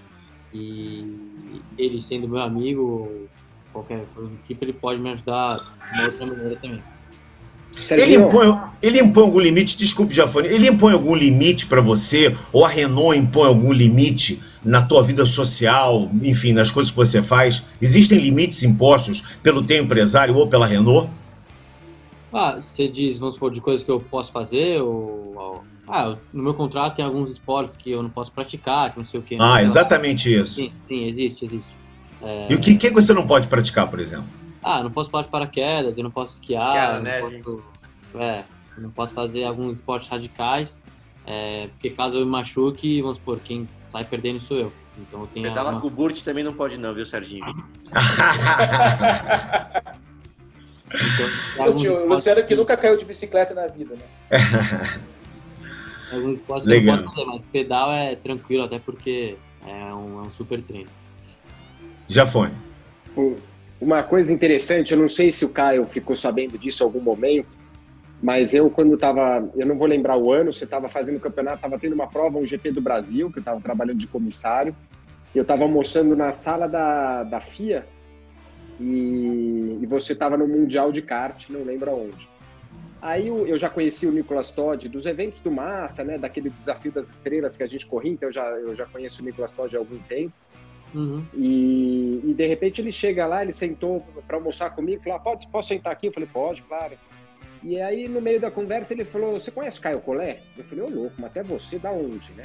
e ele sendo meu amigo, qualquer coisa do tipo, ele pode me ajudar de uma outra maneira também. Ele impõe, ele impõe algum limite, desculpe, Jafone, ele impõe algum limite para você, ou a Renault impõe algum limite na tua vida social, enfim, nas coisas que você faz? Existem limites impostos pelo teu empresário ou pela Renault? Ah, você diz, vamos supor, de coisas que eu posso fazer, ou. Ah, no meu contrato tem alguns esportes que eu não posso praticar, que não sei o que. Ah, exatamente isso. Sim, sim, existe, existe. É... E o que, que você não pode praticar, por exemplo? Ah, não posso pular de paraquedas, eu não posso esquiar, não posso, é, não posso fazer alguns esportes radicais, é, porque caso eu me machuque, vamos supor, quem sai perdendo sou eu. Então eu tenho Pedala uma... com o Burt também não pode não, viu, Serginho? então, o, tio, o Luciano que nunca caiu de bicicleta na vida, né? alguns esportes Legal. não posso fazer, mas pedal é tranquilo, até porque é um, é um super treino. Já foi. Uma coisa interessante, eu não sei se o Caio ficou sabendo disso em algum momento, mas eu, quando estava, eu não vou lembrar o ano, você estava fazendo o campeonato, estava tendo uma prova, um GP do Brasil, que eu estava trabalhando de comissário, eu estava almoçando na sala da, da FIA e, e você estava no Mundial de Kart, não lembro aonde. Aí eu, eu já conheci o Nicolas Todd dos eventos do Massa, né, daquele desafio das estrelas que a gente corria, então eu já, eu já conheço o Nicolas Todd há algum tempo. Uhum. E, e, de repente ele chega lá, ele sentou para almoçar comigo, falou: ah, pode, posso sentar aqui? Eu falei: pode, claro. E aí no meio da conversa ele falou: você conhece o Caio Collet? Eu falei: ô louco, mas até você da onde, né?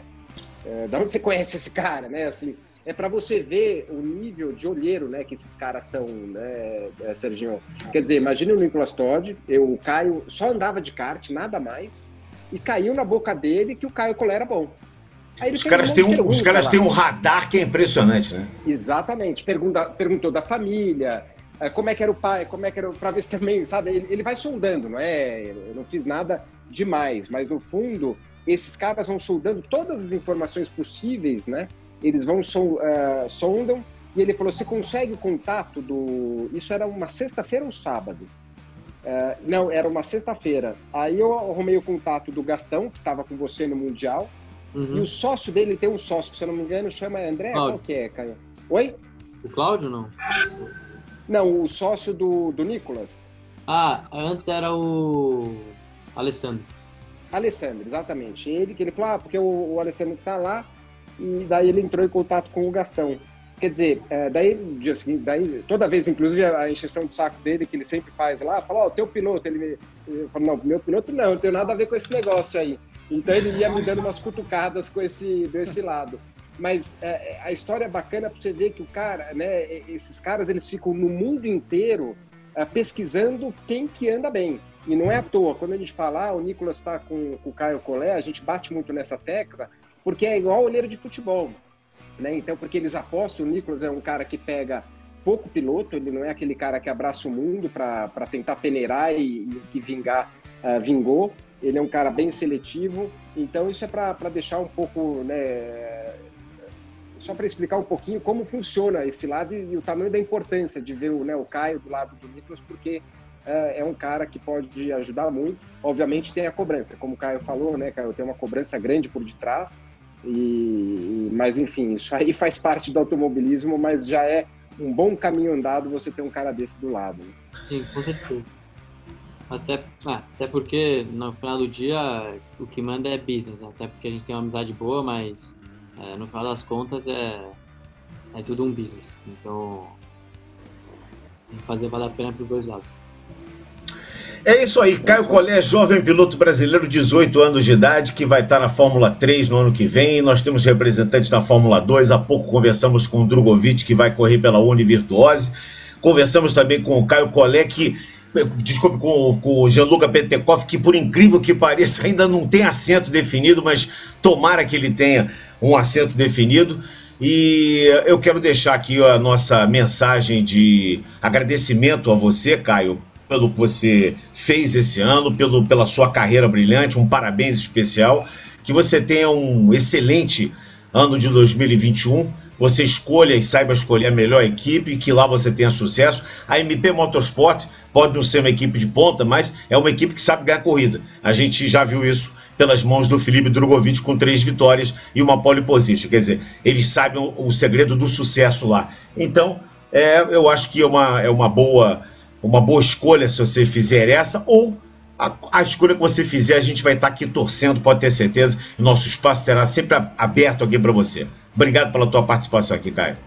É, da onde você conhece esse cara, né? Assim, é para você ver o nível de olheiro, né, que esses caras são, né, é, Serginho? Quer dizer, imagine o Nicolas Todd, eu, o Caio só andava de kart, nada mais, e caiu na boca dele que o Caio Collet era bom os caras, um têm um, os caras têm um radar que é impressionante, né? Exatamente. Pergunta, perguntou da família, como é que era o pai, como é que era, para ver se também, sabe? Ele, ele vai soldando, não é? Eu não fiz nada demais, mas no fundo, esses caras vão soldando todas as informações possíveis, né? Eles vão so, uh, sondam e ele falou: você consegue o contato do. Isso era uma sexta-feira ou sábado? Uh, não, era uma sexta-feira. Aí eu arrumei o contato do Gastão, que estava com você no Mundial. Uhum. E o sócio dele tem um sócio, se eu não me engano, chama André. Cláudio. Qual que é, Caio? Oi? O Cláudio não? Não, o sócio do, do Nicolas. Ah, antes era o Alessandro. Alessandro, exatamente. Ele que ele falou, ah, porque o, o Alessandro tá lá, e daí ele entrou em contato com o Gastão. Quer dizer, é, daí, daí, toda vez, inclusive, a encheção de saco dele, que ele sempre faz lá, fala, ó, oh, teu piloto, ele, ele fala, não, meu piloto não, não tem nada a ver com esse negócio aí. Então ele ia me dando umas cutucadas com esse, desse lado. Mas é, é a história é bacana para você ver que o cara, né, esses caras, eles ficam no mundo inteiro é, pesquisando quem que anda bem. E não é à toa, quando a gente fala, ah, o Nicolas está com, com, o Caio Collet, a gente bate muito nessa tecla, porque é igual olheiro de futebol. Né? Então, porque eles apostam, o Nicolas é um cara que pega pouco piloto, ele não é aquele cara que abraça o mundo para tentar peneirar e, e que vingar, uh, vingou. Ele é um cara bem seletivo, então isso é para deixar um pouco, né, só para explicar um pouquinho como funciona esse lado e, e, o tamanho da importância de ver o, né, o Caio do lado do Nicolas, porque uh, é um cara que pode ajudar muito. Obviamente tem a cobrança, como o Caio falou, né, Caio, tem uma cobrança grande por detrás, e, mas enfim, isso aí faz parte do automobilismo, mas já é um bom caminho andado você ter um cara desse do lado. Né? Sim, com certeza. Até, ah, até porque no final do dia o que manda é business, né? até porque a gente tem uma amizade boa, mas é, no final das contas é, é tudo um business. Então fazer valer a pena para os dois lados. É isso aí, Caio Collet, jovem piloto brasileiro, 18 anos de idade, que vai estar na Fórmula 3 no ano que vem. Nós temos representantes na Fórmula 2. Há pouco conversamos com o Drogovic, que vai correr pela Univirtuose. Conversamos também com o Caio Collet, que. Desculpe, com, com o Gianluca Petekoff, que por incrível que pareça ainda não tem assento definido, mas tomara que ele tenha um assento definido. E eu quero deixar aqui a nossa mensagem de agradecimento a você, Caio, pelo que você fez esse ano, pelo, pela sua carreira brilhante, um parabéns especial. Que você tenha um excelente ano de 2021. Você escolha e saiba escolher a melhor equipe, que lá você tenha sucesso. A MP Motorsport pode não ser uma equipe de ponta, mas é uma equipe que sabe ganhar corrida. A gente já viu isso pelas mãos do Felipe Drogovic com três vitórias e uma pole position. Quer dizer, eles sabem o, o segredo do sucesso lá. Então, é, eu acho que é uma, é uma boa uma boa escolha se você fizer essa, ou a, a, escolha que você fizer, a gente vai estar aqui torcendo, pode ter certeza. Nosso espaço será sempre aberto aqui para você. Obrigado pela tua participação aqui, Caio.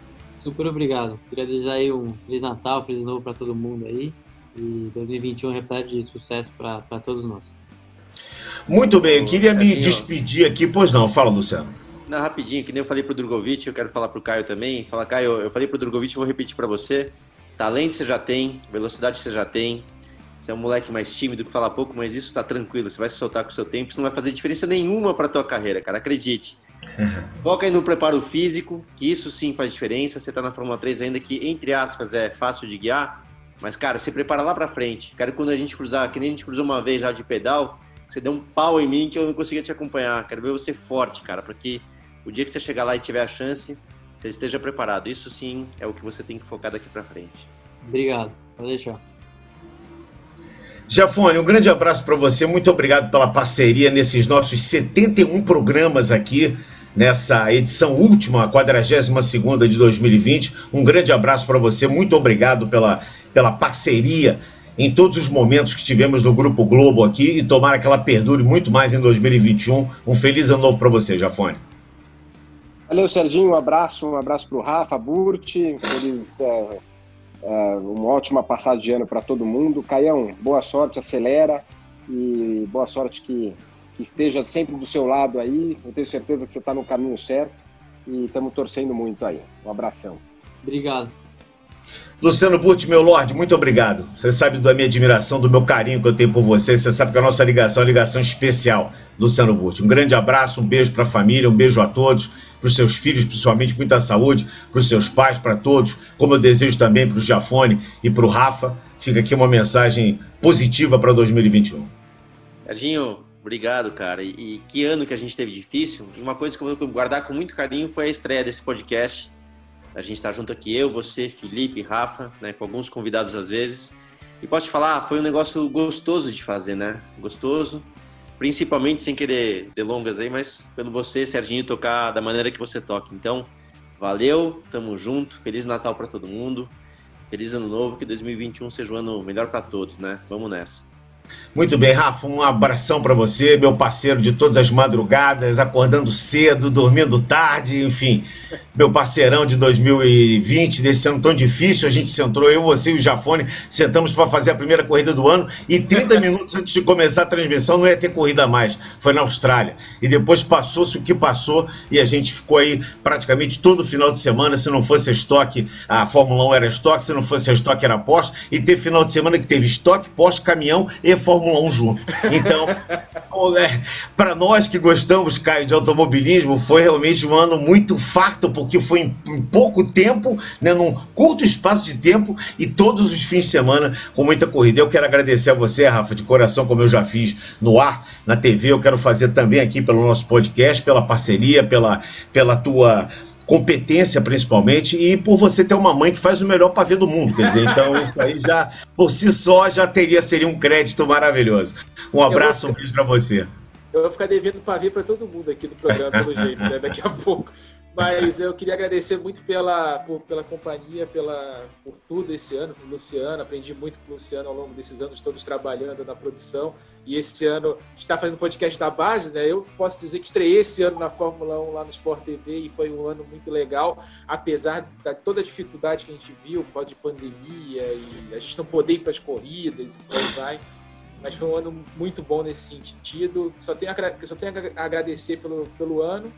Super obrigado. Queria desejar aí um Feliz Natal, Feliz Novo para todo mundo aí. E 2021 repleto de sucesso para todos nós. Muito bem, eu queria me despedir aqui. Pois não, fala, Luciano. Não, rapidinho, que nem eu falei pro Drogovic, eu quero falar pro Caio também. Fala, Caio, eu falei pro Drogovic, vou repetir para você. Talento você já tem, velocidade você já tem. Você é um moleque mais tímido que fala pouco, mas isso tá tranquilo. Você vai se soltar com o seu tempo, isso não vai fazer diferença nenhuma para tua carreira, cara. Acredite. Foca aí no preparo físico, que isso sim faz diferença. Você tá na Fórmula 3 ainda, que entre aspas é fácil de guiar, mas cara, se prepara lá para frente. Quero quando a gente cruzar, que nem a gente cruzou uma vez já de pedal, você deu um pau em mim que eu não conseguia te acompanhar. Quero ver você forte, cara, para que o dia que você chegar lá e tiver a chance, você esteja preparado. Isso sim é o que você tem que focar daqui para frente. Obrigado, pode deixar. Jafone, um grande abraço para você. Muito obrigado pela parceria nesses nossos 71 programas aqui, nessa edição última, a 42 de 2020. Um grande abraço para você. Muito obrigado pela, pela parceria em todos os momentos que tivemos no Grupo Globo aqui e tomara que ela perdure muito mais em 2021. Um feliz ano novo para você, Jafone. Valeu, Serginho. Um abraço, um abraço para o Rafa Burti. Eles, é, é, uma ótima passagem de ano para todo mundo. Caião, boa sorte, acelera e boa sorte que, que esteja sempre do seu lado aí. Eu tenho certeza que você está no caminho certo e estamos torcendo muito aí. Um abração. Obrigado. Luciano Burti, meu Lorde, muito obrigado. Você sabe da minha admiração, do meu carinho que eu tenho por você. Você sabe que a nossa ligação é uma ligação especial, Luciano Burti. Um grande abraço, um beijo para a família, um beijo a todos, para os seus filhos, principalmente muita saúde, para os seus pais, para todos, como eu desejo também para o Giafone e para o Rafa. Fica aqui uma mensagem positiva para 2021. Serginho, obrigado, cara. E, que ano que a gente teve difícil. E uma coisa que eu vou guardar com muito carinho foi a estreia desse podcast a gente está junto aqui, eu, você, Felipe, Rafa, né, com alguns convidados às vezes. E posso te falar, foi um negócio gostoso de fazer, né? Gostoso, principalmente sem querer delongas aí, mas pelo você, Serginho, tocar da maneira que você toca. Então, valeu, tamo junto, Feliz Natal para todo mundo, Feliz Ano Novo, que 2021 seja um ano melhor para todos, né? Vamos nessa. Muito bem, Rafa, um abração para você, meu parceiro de todas as madrugadas, acordando cedo, dormindo tarde, enfim. Meu parceirão de 2020, desse ano tão difícil. A gente sentou, eu, você e o Jafone, sentamos para fazer a primeira corrida do ano e 30 minutos antes de começar a transmissão não ia ter corrida mais. Foi na Austrália. E depois passou-se o que passou e a gente ficou aí praticamente todo final de semana. Se não fosse estoque, a Fórmula 1 era estoque, se não fosse estoque, era Porsche. E teve final de semana que teve estoque, Porsche, caminhão e Fórmula 1 junto. Então, é, para nós que gostamos, Caio, de automobilismo, foi realmente um ano muito farto, porque foi em, em, pouco tempo, né, num curto espaço de tempo e todos os fins de semana com muita corrida. Eu quero agradecer a você, Rafa, de coração, como eu já fiz no ar, na TV. Eu quero fazer também aqui pelo nosso podcast, pela parceria, pela, pela tua competência principalmente e por você ter uma mãe que faz o melhor pavê do mundo, quer dizer, então isso aí já por si só já teria seria um crédito maravilhoso. Um abraço, um beijo para você. Eu vou ficar devendo pavê para todo mundo aqui do programa, pelo jeito, né? daqui a pouco. Mas eu queria agradecer muito pela, por, pela companhia, pela, por tudo esse ano, com Luciano. Aprendi muito com o Luciano ao longo desses anos todos trabalhando na produção. E esse ano a gente está fazendo podcast da base, né? Eu posso dizer que estreiei esse ano na Fórmula 1 lá no Sport TV e foi um ano muito legal, apesar de toda a dificuldade que a gente viu, por causa de pandemia e a gente não poder ir para as corridas e por aí vai mas foi um ano muito bom nesse sentido. Só tenho, só tenho a agradecer pelo, pelo ano,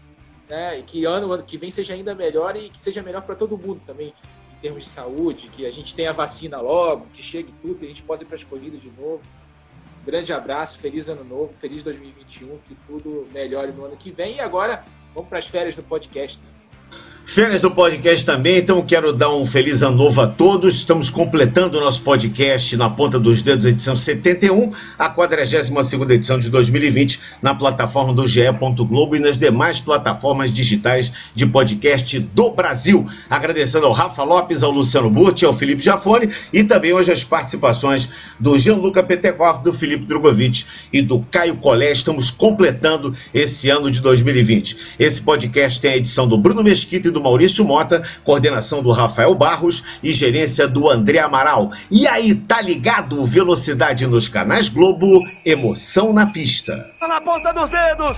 né? E que ano, ano que vem seja ainda melhor e que seja melhor para todo mundo também, em termos de saúde, que a gente tenha a vacina logo, que chegue tudo, que a gente possa ir para as corridas de novo. grande abraço, feliz ano novo, feliz 2021, que tudo melhore no ano que vem. E agora, vamos para as férias do podcast. Né? Férias do podcast também, então quero dar um feliz ano novo a todos. Estamos completando o nosso podcast na ponta dos dedos, edição 71, a 42 edição de 2020, na plataforma do GE. Globo e nas demais plataformas digitais de podcast do Brasil. Agradecendo ao Rafa Lopes, ao Luciano Burti, ao Felipe Jafone e também hoje as participações do Gianluca Petekov, do Felipe Drogovic e do Caio Collet. Estamos completando esse ano de 2020. Esse podcast tem a edição do Bruno Mesquita do Maurício Mota, coordenação do Rafael Barros e gerência do André Amaral. E aí, tá ligado? Velocidade nos canais Globo, emoção na pista. Tá na ponta dos dedos.